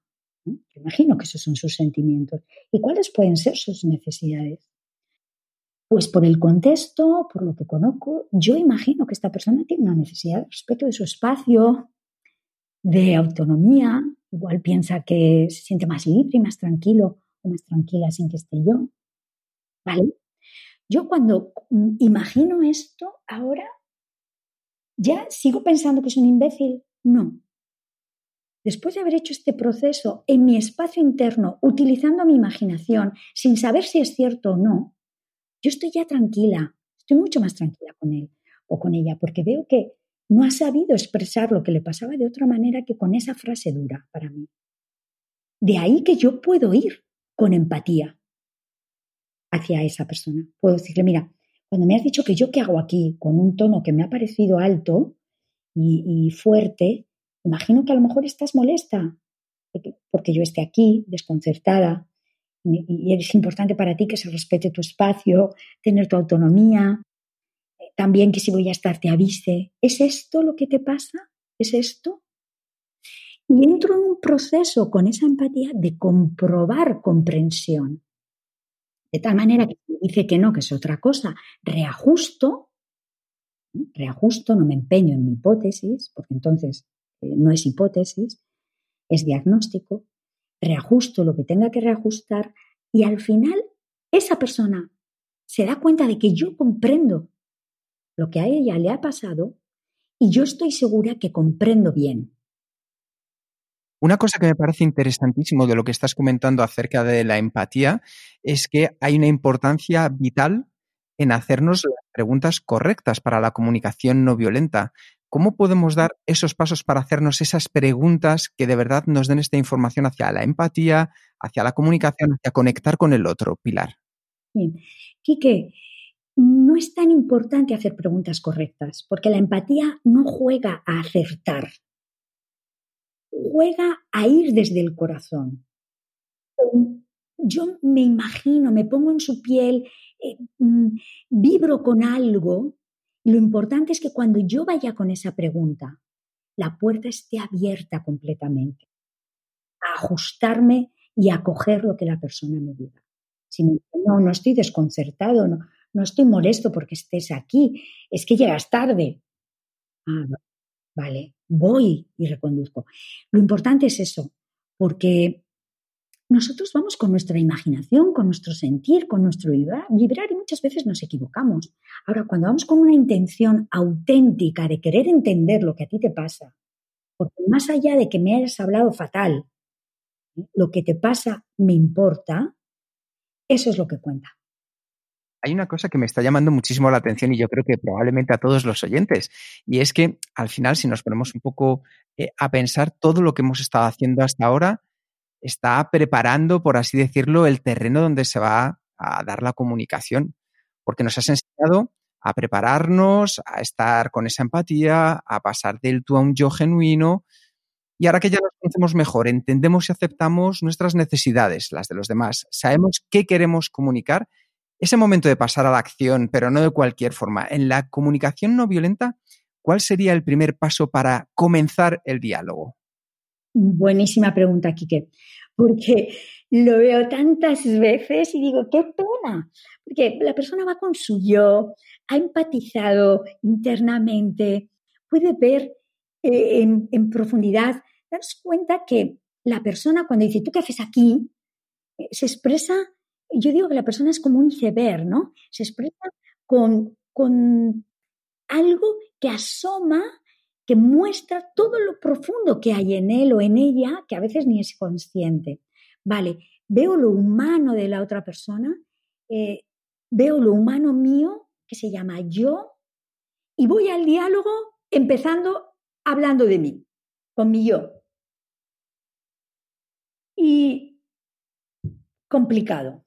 imagino que esos son sus sentimientos. ¿Y cuáles pueden ser sus necesidades? Pues por el contexto, por lo que conozco, yo imagino que esta persona tiene una necesidad de respeto de su espacio, de autonomía, igual piensa que se siente más libre y más tranquilo o más tranquila sin que esté yo. ¿Vale? Yo cuando mm, imagino esto ahora, ¿ya sigo pensando que es un imbécil? No. Después de haber hecho este proceso en mi espacio interno, utilizando mi imaginación, sin saber si es cierto o no, yo estoy ya tranquila, estoy mucho más tranquila con él o con ella, porque veo que no ha sabido expresar lo que le pasaba de otra manera que con esa frase dura para mí. De ahí que yo puedo ir con empatía hacia esa persona. Puedo decirle, mira, cuando me has dicho que yo qué hago aquí con un tono que me ha parecido alto y, fuerte, imagino que a lo mejor estás molesta porque yo esté aquí, desconcertada, y es importante para ti que se respete tu espacio, tener tu autonomía, también que si voy a estar te avise. ¿Es esto lo que te pasa? ¿Es esto? Y entro en un proceso con esa empatía de comprobar comprensión. De tal manera que dice que no, que es otra cosa, reajusto, reajusto, no me empeño en mi hipótesis, porque entonces eh, no es hipótesis, es diagnóstico, reajusto lo que tenga que reajustar y al final esa persona se da cuenta de que yo comprendo lo que a ella le ha pasado y yo estoy segura que comprendo bien. Una cosa que me parece interesantísimo de lo que estás comentando acerca de la empatía es que hay una importancia vital en hacernos las preguntas correctas para la comunicación no violenta. ¿Cómo podemos dar esos pasos para hacernos esas preguntas que de verdad nos den esta información hacia la empatía, hacia la comunicación, hacia conectar con el otro, Pilar? Bien. Quique, no es tan importante hacer preguntas correctas, porque la empatía no juega a acertar, juega a ir desde el corazón. Yo me imagino, me pongo en su piel, eh, mm, vibro con algo, lo importante es que cuando yo vaya con esa pregunta, la puerta esté abierta completamente, a ajustarme y a coger lo que la persona me diga. Si no, no estoy desconcertado, no, no estoy molesto porque estés aquí, es que llegas tarde. Ah, vale, voy y reconduzco. Lo importante es eso, porque nosotros vamos con nuestra imaginación, con nuestro sentir, con nuestro vibrar, y muchas veces nos equivocamos. Ahora, cuando vamos con una intención auténtica de querer entender lo que a ti te pasa, porque más allá de que me hayas hablado fatal, lo que te pasa me importa, eso es lo que cuenta hay una cosa que me está llamando muchísimo la atención y yo creo que probablemente a todos los oyentes, y es que al final, si nos ponemos un poco eh, a pensar, todo lo que hemos estado haciendo hasta ahora está preparando, por así decirlo, el terreno donde se va a dar la comunicación, porque nos has enseñado a prepararnos, a estar con esa empatía, a pasar del tú a un yo genuino. Y ahora que ya nos conocemos mejor, entendemos y aceptamos nuestras necesidades, las de los demás, sabemos qué queremos comunicar ese momento de pasar a la acción, pero no de cualquier forma, en la comunicación no violenta, ¿cuál sería el primer paso para comenzar el diálogo? Buenísima pregunta, Quique, porque lo veo tantas veces y digo, qué pena, porque la persona va con su yo, ha empatizado internamente, puede ver eh, en, profundidad, darse cuenta que la persona cuando dice, ¿tú qué haces aquí? Eh, se expresa yo digo que la persona es como un iceberg, ¿no? Se expresa con, con algo que asoma, que muestra todo lo profundo que hay en él o en ella, que a veces ni es consciente. Vale, veo lo humano de la otra persona, eh, veo lo humano mío, que se llama yo, y voy al diálogo empezando hablando de mí, con mi yo. Y complicado.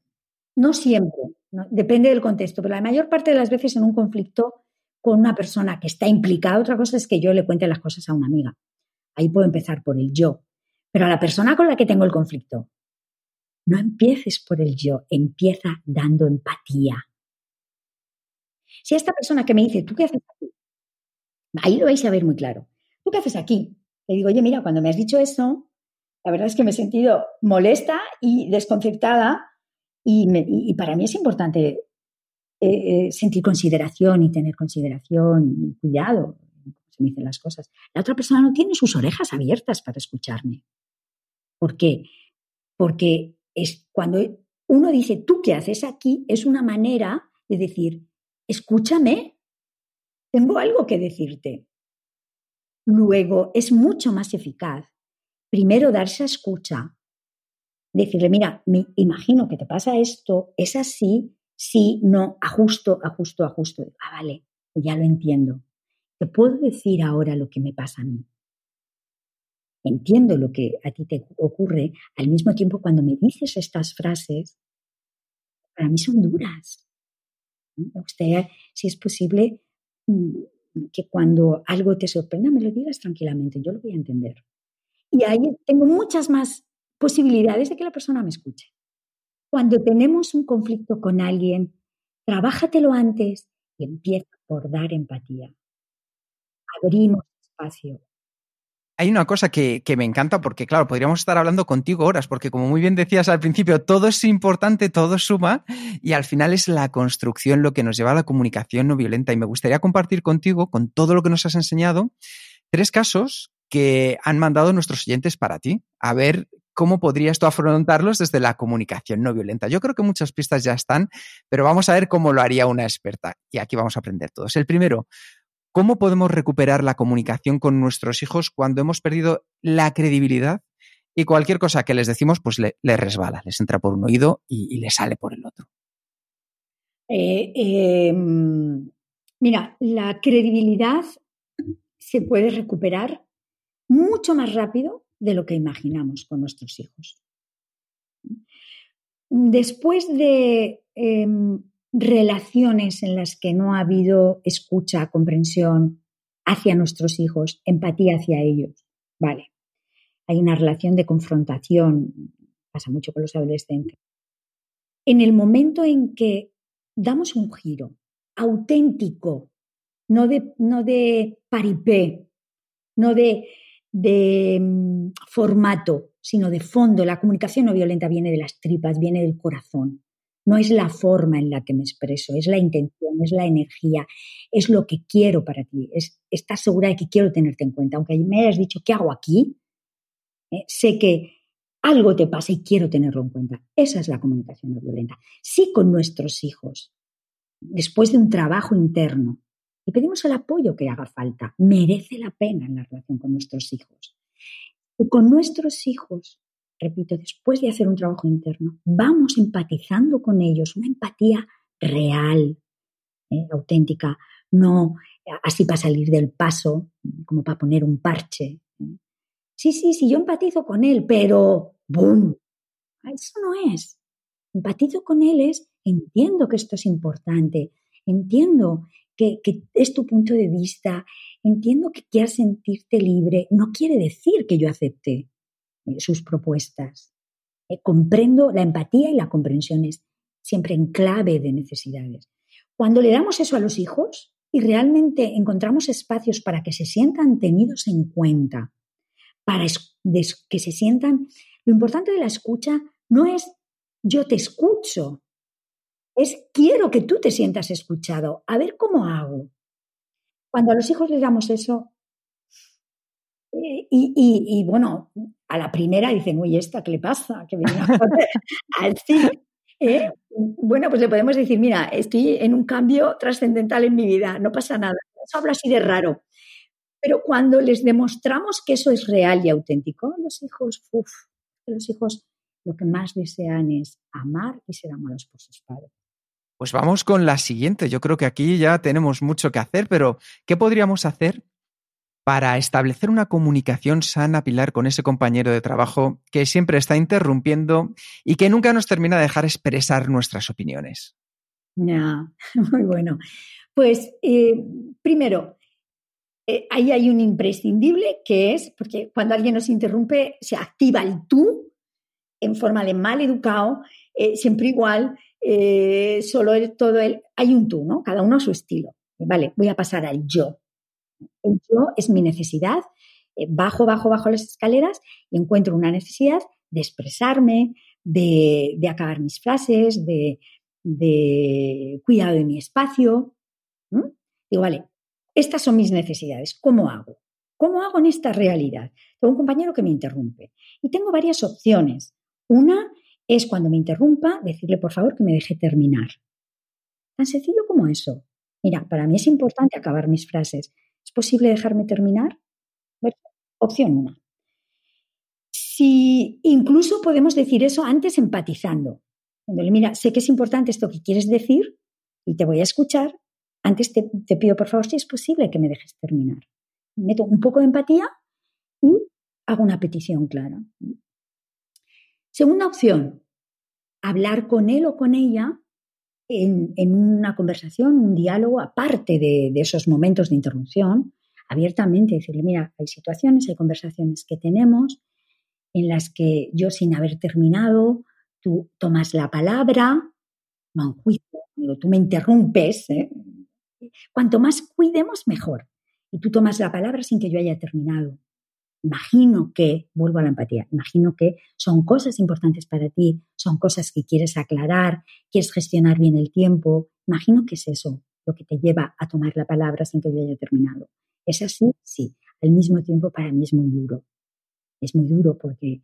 No siempre, depende del contexto, pero la mayor parte de las veces en un conflicto con una persona que está implicada, otra cosa es que yo le cuente las cosas a una amiga. Ahí puedo empezar por el yo. Pero a la persona con la que tengo el conflicto, no empieces por el yo, empieza dando empatía. Si esta persona que me dice, ¿tú qué haces aquí? Ahí lo vais a ver muy claro. ¿Tú qué haces aquí? Le digo, oye, mira, cuando me has dicho eso, la verdad es que me he sentido molesta y desconcertada y, para mí es importante eh, sentir consideración y tener consideración y cuidado, se me dicen las cosas. La otra persona no tiene sus orejas abiertas para escucharme. ¿Por qué? Porque es cuando uno dice, tú qué haces aquí, es una manera de decir, escúchame, tengo algo que decirte. Luego, es mucho más eficaz. Primero, darse a escucha. Decirle, mira, me imagino que te pasa esto, es así, sí, no, ajusto, ajusto, ajusto. Ah, vale, ya lo entiendo. Te puedo decir ahora lo que me pasa a mí. Entiendo lo que a ti te ocurre. Al mismo tiempo, cuando me dices estas frases, para mí son duras. Me gustaría, si es posible, mm, que cuando algo te sorprenda me lo digas tranquilamente, yo lo voy a entender. Y ahí tengo muchas más posibilidades de que la persona me escuche. Cuando tenemos un conflicto con alguien, trabájatelo antes y empieza por dar empatía. Abrimos espacio, hay una cosa que, me encanta porque, claro, podríamos estar hablando contigo horas, porque como muy bien decías al principio, todo es importante, todo suma y al final es la construcción lo que nos lleva a la comunicación no violenta. Y me gustaría compartir contigo, con todo lo que nos has enseñado, tres casos que han mandado nuestros oyentes para ti, a ver cómo podrías tú afrontarlos desde la comunicación no violenta. Yo creo que muchas pistas ya están, pero vamos a ver cómo lo haría una experta. Y aquí vamos a aprender todos. El primero, ¿Cómo podemos recuperar la comunicación con nuestros hijos cuando hemos perdido la credibilidad y cualquier cosa que les decimos pues le, resbala, les entra por un oído y, le sale por el otro? Eh, em, mira, la credibilidad se puede recuperar mucho más rápido de lo que imaginamos con nuestros hijos. Después de em, relaciones en las que no ha habido escucha, comprensión hacia nuestros hijos, empatía hacia ellos. Vale. Hay una relación de confrontación, pasa mucho con los adolescentes. En el momento en que damos un giro auténtico, no de, no de paripé, no de, de mm, formato, sino de fondo. La comunicación no violenta viene de las tripas, viene del corazón. No es la forma en la que me expreso, es la intención, es la energía, es lo que quiero para ti. Es, estás segura de que quiero tenerte en cuenta. Aunque me hayas dicho, ¿qué hago aquí? Eh, sé que algo te pasa y quiero tenerlo en cuenta. Esa es la comunicación no violenta. Sí con nuestros hijos, después de un trabajo interno, y pedimos el apoyo que haga falta. Merece la pena en la relación con nuestros hijos. Y con nuestros hijos repito, después de hacer un trabajo interno, vamos empatizando con ellos, una empatía real, ¿eh? auténtica, no así para salir del paso, como para poner un parche. ¿eh? Sí, sí, sí, yo empatizo con él, pero ¡boom! Eso no es. Empatizo con él es, entiendo que esto es importante, entiendo que, es tu punto de vista, entiendo que quieras sentirte libre, no quiere decir que yo acepte eh, sus propuestas. Eh, comprendo la empatía y la comprensión es siempre en clave de necesidades. Cuando le damos eso a los hijos y realmente encontramos espacios para que se sientan tenidos en cuenta, para que se sientan... Lo importante de la escucha no es yo te escucho, es quiero que tú te sientas escuchado, a ver cómo hago. Cuando a los hijos les damos eso, y, bueno, a la primera dicen, uy, ¿esta qué le pasa? Que viene al ¿eh? Bueno, pues le podemos decir, mira, estoy en un cambio trascendental en mi vida, no pasa nada. Eso habla así de raro. Pero cuando les demostramos que eso es real y auténtico, los hijos, uff, los hijos lo que más desean es amar y ser amados por sus padres. Pues vamos con la siguiente. Yo creo que aquí ya tenemos mucho que hacer, pero ¿qué podríamos hacer para establecer una comunicación sana, Pilar, con ese compañero de trabajo que siempre está interrumpiendo y que nunca nos termina de dejar expresar nuestras opiniones? Ya, muy bueno. Pues eh, primero, eh, ahí hay un imprescindible que es, porque cuando alguien nos interrumpe, se activa el tú en forma de mal educado, eh, siempre igual, solo el, todo el, hay un tú, ¿no? Cada uno a su estilo. Vale, voy a pasar al yo yo es mi necesidad. Eh, bajo, bajo, bajo las escaleras y encuentro una necesidad de expresarme, de, acabar mis frases, de, de cuidado de mi espacio. Digo, vale, estas son mis necesidades. ¿Cómo hago? ¿Cómo hago en esta realidad? Tengo un compañero que me interrumpe y tengo varias opciones. Una es cuando me interrumpa, decirle por favor que me deje terminar. Tan sencillo como eso. Mira, para mí es importante acabar mis frases. ¿Es posible dejarme terminar? opción una. Si incluso podemos decir eso antes empatizando. Mira, sé que es importante esto que quieres decir y te voy a escuchar. Antes te, te pido por favor si es posible que me dejes terminar. Meto un poco de empatía y hago una petición clara. Segunda opción, hablar con él o con ella en, una conversación, un diálogo, aparte de, esos momentos de interrupción, abiertamente, decirle, mira, hay situaciones, hay conversaciones que tenemos en las que yo sin haber terminado, tú tomas la palabra, no juicio, tú me interrumpes. ¿eh? Cuanto más cuidemos, mejor. Y tú tomas la palabra sin que yo haya terminado imagino que, vuelvo a la empatía, imagino que son cosas importantes para ti, son cosas que quieres aclarar, quieres gestionar bien el tiempo, imagino que es eso lo que te lleva a tomar la palabra sin que yo haya terminado. ¿Es así? Sí. Al mismo tiempo, para mí es muy duro. Es muy duro porque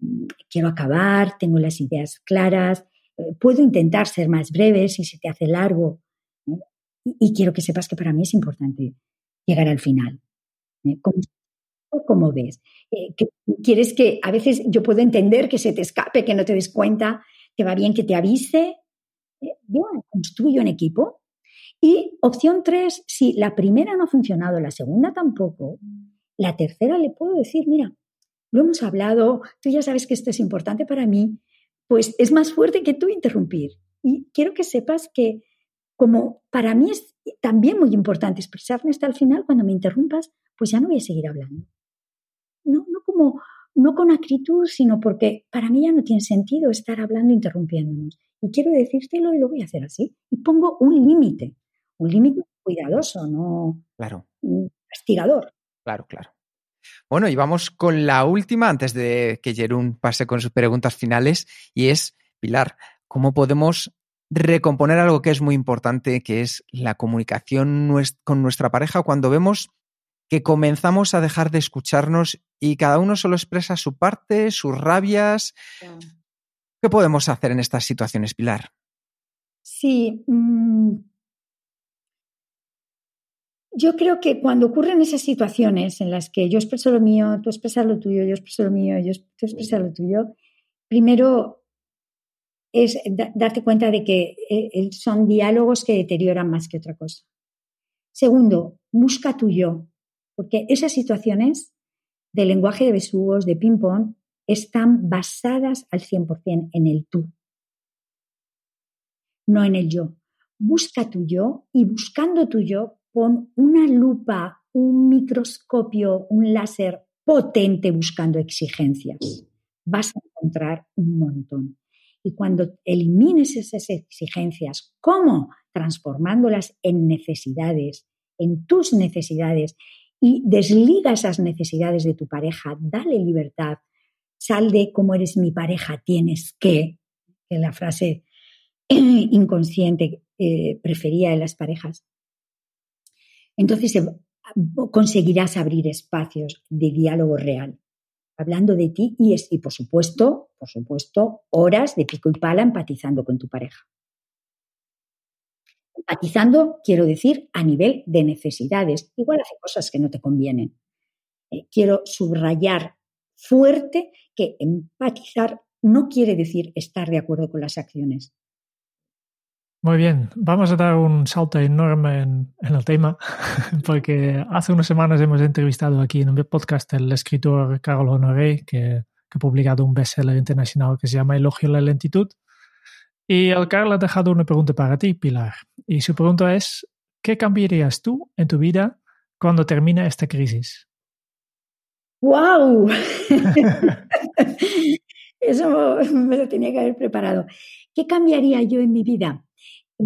mm, quiero acabar, tengo las ideas claras, eh, puedo intentar ser más breve si se te hace largo. Y, quiero que sepas que para mí es importante llegar al final. ¿eh? ¿Cómo ves? Eh, ¿Quieres que a veces yo puedo entender que se te escape, que no te des cuenta, que va bien que te avise? Eh, yo construyo en equipo. Y opción tres, si la primera no ha funcionado, la segunda tampoco, la tercera le puedo decir, mira, lo hemos hablado, tú ya sabes que esto es importante para mí, pues es más fuerte que tú interrumpir. Y quiero que sepas que como para mí es también muy importante expresarme hasta el final, cuando me interrumpas, pues ya no voy a seguir hablando como, no con acritud, sino porque para mí ya no tiene sentido estar hablando interrumpiéndonos. Y quiero decírtelo y lo voy a hacer así. Y pongo un límite, un límite cuidadoso, no claro. castigador. Claro, claro. Bueno, y vamos con la última antes de que Jerún pase con sus preguntas finales y es, Pilar, ¿cómo podemos recomponer algo que es muy importante, que es la comunicación con nuestra pareja cuando vemos que comenzamos a dejar de escucharnos y cada uno solo expresa su parte, sus rabias. ¿Qué podemos hacer en estas situaciones, Pilar? Sí. Mm, yo creo que cuando ocurren esas situaciones en las que yo expreso lo mío, tú expresas lo tuyo, yo expreso lo mío, yo, tú expresas lo tuyo, primero es darte cuenta de que eh, son diálogos que deterioran más que otra cosa. Segundo, busca tu yo. Porque esas situaciones de lenguaje de besugos, de ping-pong, están basadas al 100% en el tú, no en el yo. Busca tu yo y buscando tu yo, pon una lupa, un microscopio, un láser potente buscando exigencias. Vas a encontrar un montón. Y cuando elimines esas exigencias, ¿cómo? Transformándolas en necesidades, en tus necesidades y desliga esas necesidades de tu pareja, dale libertad, sal de como eres mi pareja, tienes que, que la frase inconsciente eh, prefería en las parejas. Entonces eh, conseguirás abrir espacios de diálogo real, hablando de ti y, y por supuesto, por supuesto, horas de pico y pala empatizando con tu pareja. Empatizando, quiero decir, a nivel de necesidades. Igual hace cosas que no te convienen. Eh, quiero subrayar fuerte que empatizar no quiere decir estar de acuerdo con las acciones. Muy bien, vamos a dar un salto enorme en, el tema, porque hace unas semanas hemos entrevistado aquí en un podcast al escritor Carol Honoré, que, que ha publicado un bestseller internacional que se llama Elogio a la lentitud. Y el Carl ha dejado una pregunta para ti, Pilar. Y su pregunta es, ¿qué cambiarías tú en tu vida cuando termine esta crisis? ¡Wow! Eso me lo tenía que haber preparado. ¿Qué cambiaría yo en mi vida? Eh,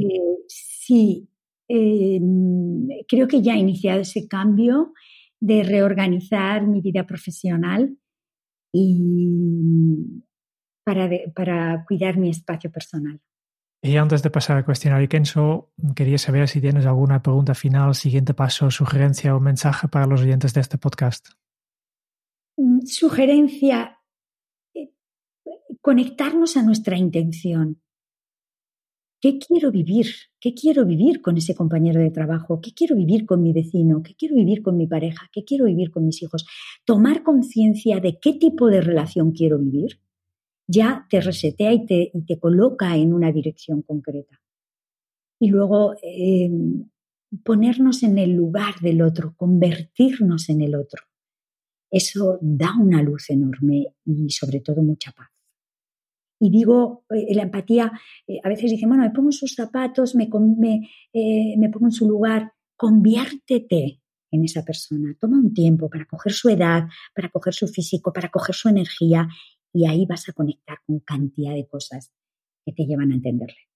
sí, em, creo que ya he iniciado ese cambio de reorganizar mi vida profesional y para, para cuidar mi espacio personal. Y antes de pasar al cuestionario Kenso, quería saber si tienes alguna pregunta final, siguiente paso, sugerencia o mensaje para los oyentes de este podcast. Mm, sugerencia, eh, conectarnos a nuestra intención. ¿Qué quiero vivir? ¿Qué quiero vivir con ese compañero de trabajo? ¿Qué quiero vivir con mi vecino? ¿Qué quiero vivir con mi pareja? ¿Qué quiero vivir con mis hijos? Tomar conciencia de qué tipo de relación quiero vivir ya te resetea y te, te coloca en una dirección concreta. Y luego em, ponernos en el lugar del otro, convertirnos en el otro. Eso da una luz enorme y sobre todo mucha paz. Y digo, eh, la empatía, eh, a veces dicen, bueno, me pongo en sus zapatos, me, me, eh, me pongo en su lugar, conviértete en esa persona. Toma un tiempo para coger su edad, para coger su físico, para coger su energía y ahí vas a conectar con cantidad de cosas que te llevan a entenderle.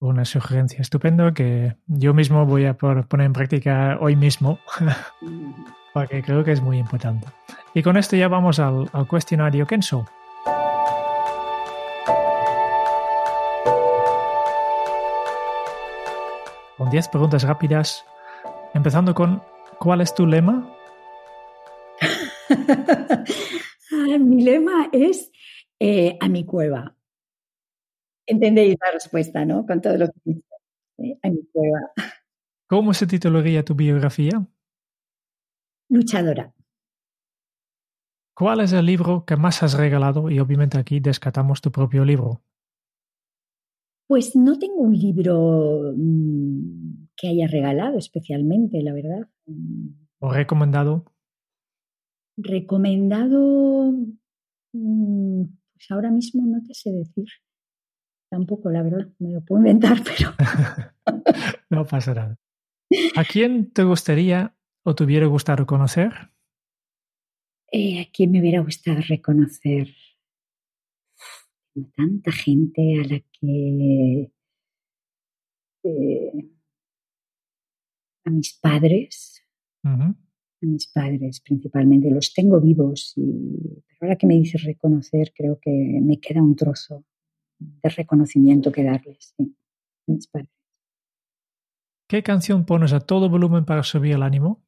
Una sugerencia estupenda que yo mismo voy a poner en práctica hoy mismo, porque creo que es muy importante. Y con esto ya vamos al, al cuestionario Kenso. Con 10 preguntas rápidas, empezando con ¿cuál es tu lema? mi lema es eh, a mi cueva. Entendéis la respuesta, ¿no? Con todo lo que dice. ¿eh? A mi cueva. ¿Cómo se titularía tu biografía? Luchadora. ¿Cuál es el libro que más has regalado? Y obviamente aquí descatamos tu propio libro. Pues no tengo un libro mm, que haya regalado especialmente, la verdad. ¿O recomendado? Recomendado, mm, pues ahora mismo no te sé decir. Tampoco, la verdad, me lo puedo inventar, pero... no pasa nada. ¿A quién te gustaría o te hubiera gustado conocer? Eh, ¿A quién me hubiera gustado reconocer? Tanta gente a la que... Eh, a mis padres a mis padres principalmente. Los tengo vivos y ahora que me dices reconocer, creo que me queda un trozo de reconocimiento que darles a mis padres. ¿Qué canción pones a todo volumen para subir el ánimo?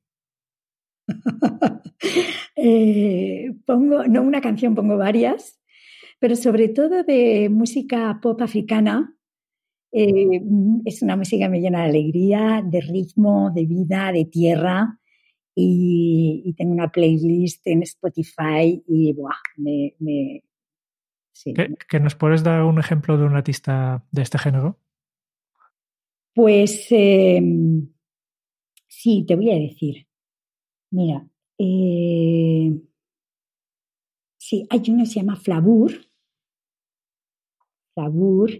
Eh, pongo, no una canción, pongo varias, pero sobre todo de música pop africana. Eh, es una música que me llena de alegría, de ritmo, de vida, de tierra y, tengo una playlist en Spotify y buah, me, me ¿Que, nos puedes dar un ejemplo de un artista de este género? Pues em, sí, te voy a decir. Mira, eh, sí, hay uno que se llama Flavur. Flavur.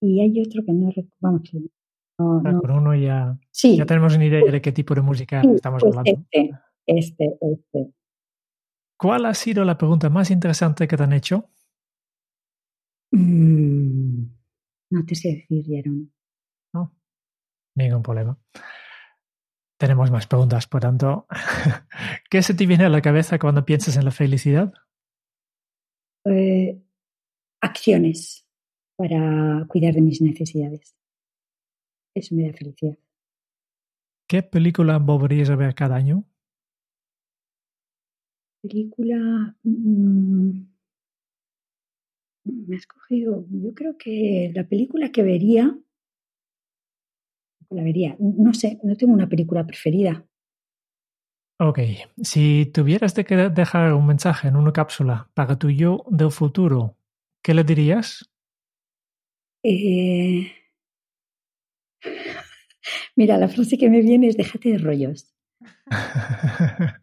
Y hay otro que no vamos, Ah, con uno ya, ya tenemos una idea de qué tipo de música estamos pues hablando. Este, este, este. ¿Cuál ha sido la pregunta más interesante que te han hecho? Mm, no te sé decir, Jerón. No, ningún problema. Tenemos más preguntas, por tanto. ¿Qué se te viene a la cabeza cuando piensas en la felicidad? Eh, acciones para cuidar de mis necesidades. Eso me da felicidad. ¿Qué película volverías a ver cada año? Película. Mm, me has cogido. Yo creo que la película que vería. La vería. No sé, no tengo una película preferida. Ok, si tuvieras que dejar un mensaje en una cápsula para tu yo del futuro, ¿qué le dirías? Eh, Mira, la frase que me viene es déjate de rollos.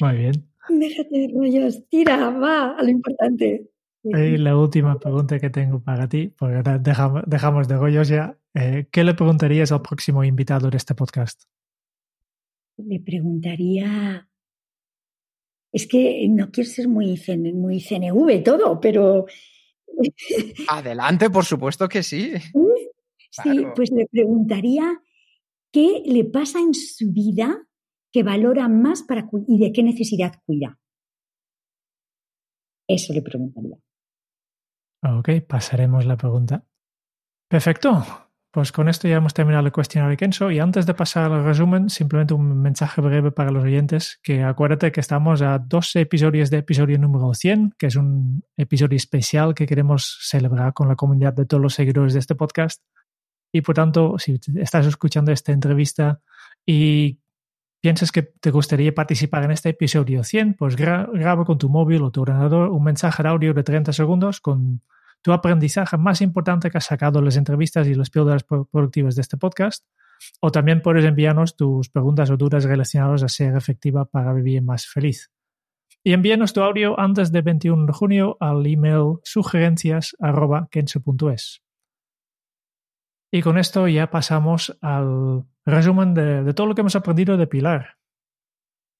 Muy bien. Déjate de rollos, tira, va a lo importante. Y la última pregunta que tengo para ti, porque dejamos, dejamos de rollos ya. Eh, ¿Qué le preguntarías al próximo invitado de este podcast? Le preguntaría. Es que no quiero ser muy, muy CNV todo, pero. Adelante, por supuesto que sí. Sí, pues le preguntaría qué le pasa en su vida que valora más para y de qué necesidad cuida. Eso le preguntaría. Ok, pasaremos la pregunta. Perfecto. Pues con esto ya hemos terminado el cuestionario Kenso y antes de pasar al resumen, simplemente un mensaje breve para los oyentes, que acuérdate que estamos a dos episodios de episodio número 100, que es un episodio especial que queremos celebrar con la comunidad de todos los seguidores de este podcast. Y por tanto, si estás escuchando esta entrevista y piensas que te gustaría participar en este episodio 100, pues graba con tu móvil o tu ordenador un mensaje de audio de 30 segundos con tu aprendizaje más importante que has sacado de las entrevistas y las píldoras productivas de este podcast. O también puedes enviarnos tus preguntas o dudas relacionadas a ser efectiva para vivir más feliz. Y envíanos tu audio antes del 21 de junio al email sugerencias.kense.es. Y con esto ya pasamos al resumen de, todo lo que hemos aprendido de Pilar.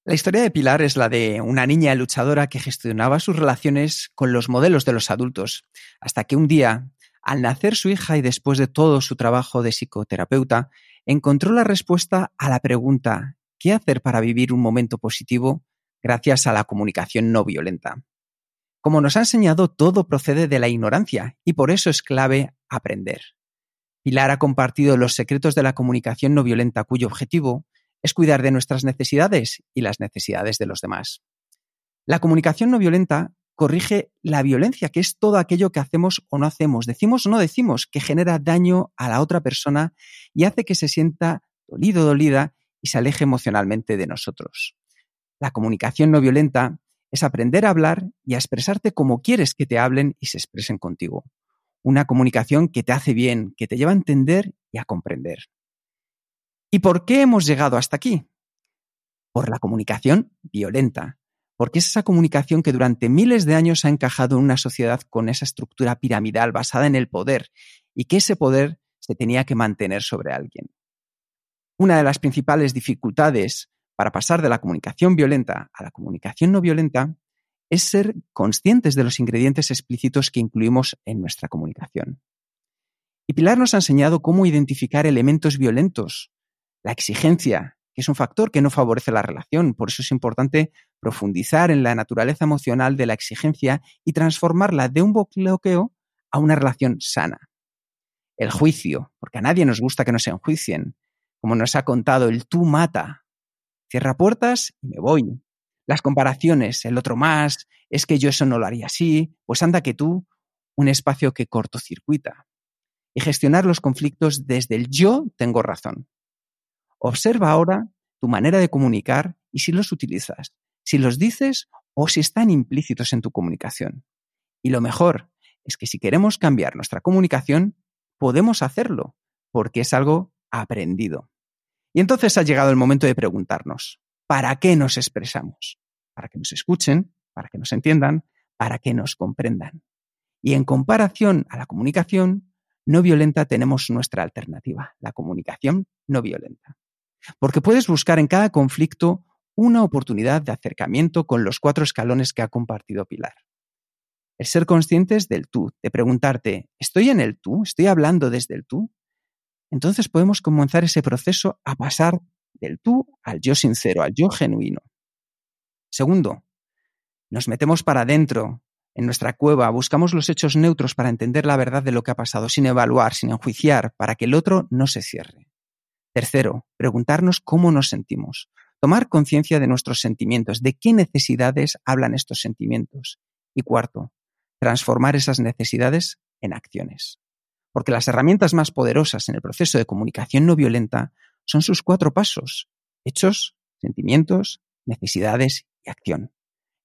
La historia de Pilar es la de una niña luchadora que gestionaba sus relaciones con los modelos de los adultos, hasta que un día, al nacer su hija y después de todo su trabajo de psicoterapeuta, encontró la respuesta a la pregunta ¿qué hacer para vivir un momento positivo gracias a la comunicación no violenta? Como nos ha enseñado, todo procede de la ignorancia y por eso es clave aprender. Pilar ha compartido los secretos de la comunicación no violenta cuyo objetivo es cuidar de nuestras necesidades y las necesidades de los demás. La comunicación no violenta corrige la violencia, que es todo aquello que hacemos o no hacemos, decimos o no decimos, que genera daño a la otra persona y hace que se sienta dolido, dolida y se aleje emocionalmente de nosotros. La comunicación no violenta es aprender a hablar y a expresarte como quieres que te hablen y se expresen contigo una comunicación que te hace bien, que te lleva a entender y a comprender. ¿Y por qué hemos llegado hasta aquí? Por la comunicación violenta, porque es esa comunicación que durante miles de años ha encajado en una sociedad con esa estructura piramidal basada en el poder y que ese poder se tenía que mantener sobre alguien. Una de las principales dificultades para pasar de la comunicación violenta a la comunicación no violenta es ser conscientes de los ingredientes explícitos que incluimos en nuestra comunicación. Y Pilar nos ha enseñado cómo identificar elementos violentos, la exigencia, que es un factor que no favorece la relación, por eso es importante profundizar en la naturaleza emocional de la exigencia y transformarla de un bloqueo a una relación sana. El juicio, porque a nadie nos gusta que nos enjuicien. Como nos ha contado, el tú mata. Cierra puertas y me voy las comparaciones, el otro más, es que yo eso no lo haría así, pues anda que tú, un espacio que cortocircuita. Y gestionar los conflictos desde el yo tengo razón. Observa ahora tu manera de comunicar y si los utilizas, si los dices o si están implícitos en tu comunicación. Y lo mejor es que si queremos cambiar nuestra comunicación, podemos hacerlo, porque es algo aprendido. Y entonces ha llegado el momento de preguntarnos, ¿Para qué nos expresamos? Para que nos escuchen, para que nos entiendan, para que nos comprendan. Y en comparación a la comunicación no violenta tenemos nuestra alternativa, la comunicación no violenta. Porque puedes buscar en cada conflicto una oportunidad de acercamiento con los cuatro escalones que ha compartido Pilar. El ser conscientes del tú, de preguntarte, ¿estoy en el tú? ¿Estoy hablando desde el tú? Entonces podemos comenzar ese proceso a pasar del tú al yo sincero, al yo genuino. Segundo, nos metemos para adentro, en nuestra cueva, buscamos los hechos neutros para entender la verdad de lo que ha pasado, sin evaluar, sin enjuiciar, para que el otro no se cierre. Tercero, preguntarnos cómo nos sentimos, tomar conciencia de nuestros sentimientos, de qué necesidades hablan estos sentimientos. Y cuarto, transformar esas necesidades en acciones. Porque las herramientas más poderosas en el proceso de comunicación no violenta son sus cuatro pasos, hechos, sentimientos, necesidades y acción.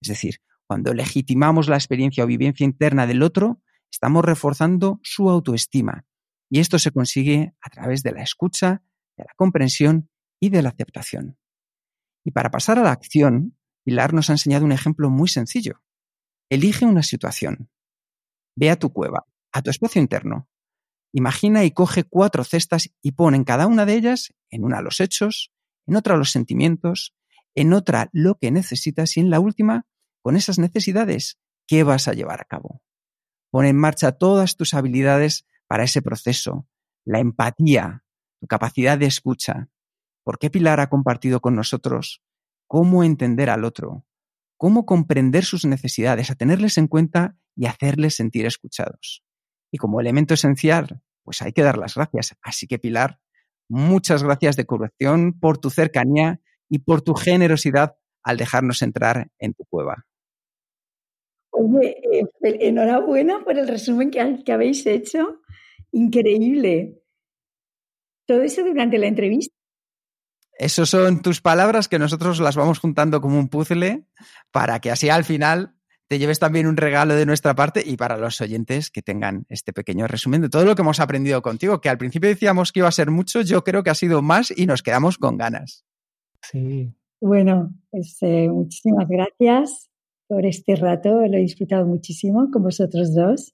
Es decir, cuando legitimamos la experiencia o vivencia interna del otro, estamos reforzando su autoestima. Y esto se consigue a través de la escucha, de la comprensión y de la aceptación. Y para pasar a la acción, Pilar nos ha enseñado un ejemplo muy sencillo. Elige una situación. Ve a tu cueva, a tu espacio interno, Imagina y coge cuatro cestas y pone en cada una de ellas, en una los hechos, en otra los sentimientos, en otra lo que necesitas y en la última, con esas necesidades, ¿qué vas a llevar a cabo? Pone en marcha todas tus habilidades para ese proceso, la empatía, tu capacidad de escucha. ¿Por qué Pilar ha compartido con nosotros cómo entender al otro, cómo comprender sus necesidades, a tenerles en cuenta y hacerles sentir escuchados. Y como elemento esencial, pues hay que dar las gracias. Así que Pilar, muchas gracias de corrección por tu cercanía y por tu generosidad al dejarnos entrar en tu cueva. Oye, eh, enhorabuena por el resumen que, que habéis hecho. Increíble. Todo eso durante la entrevista. Esas son tus palabras que nosotros las vamos juntando como un puzzle para que así al final te lleves también un regalo de nuestra parte y para los oyentes que tengan este pequeño resumen de todo lo que hemos aprendido contigo, que al principio decíamos que iba a ser mucho, yo creo que ha sido más y nos quedamos con ganas. Sí. Bueno, pues eh, muchísimas gracias por este rato, lo he disfrutado muchísimo con vosotros dos.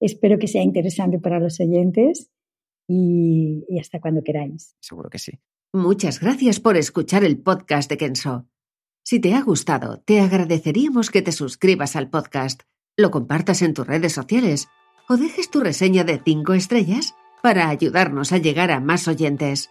Espero que sea interesante para los oyentes y, y hasta cuando queráis. Seguro que sí. Muchas gracias por escuchar el podcast de Kenso. Si te ha gustado, te agradeceríamos que te suscribas al podcast, lo compartas en tus redes sociales o dejes tu reseña de 5 estrellas para ayudarnos a llegar a más oyentes.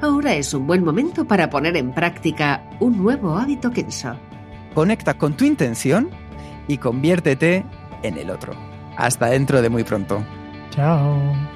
ahora es un buen momento para poner en práctica un nuevo hábito Kenso. Conecta con tu intención y conviértete en el otro. Hasta dentro de muy pronto. Chao.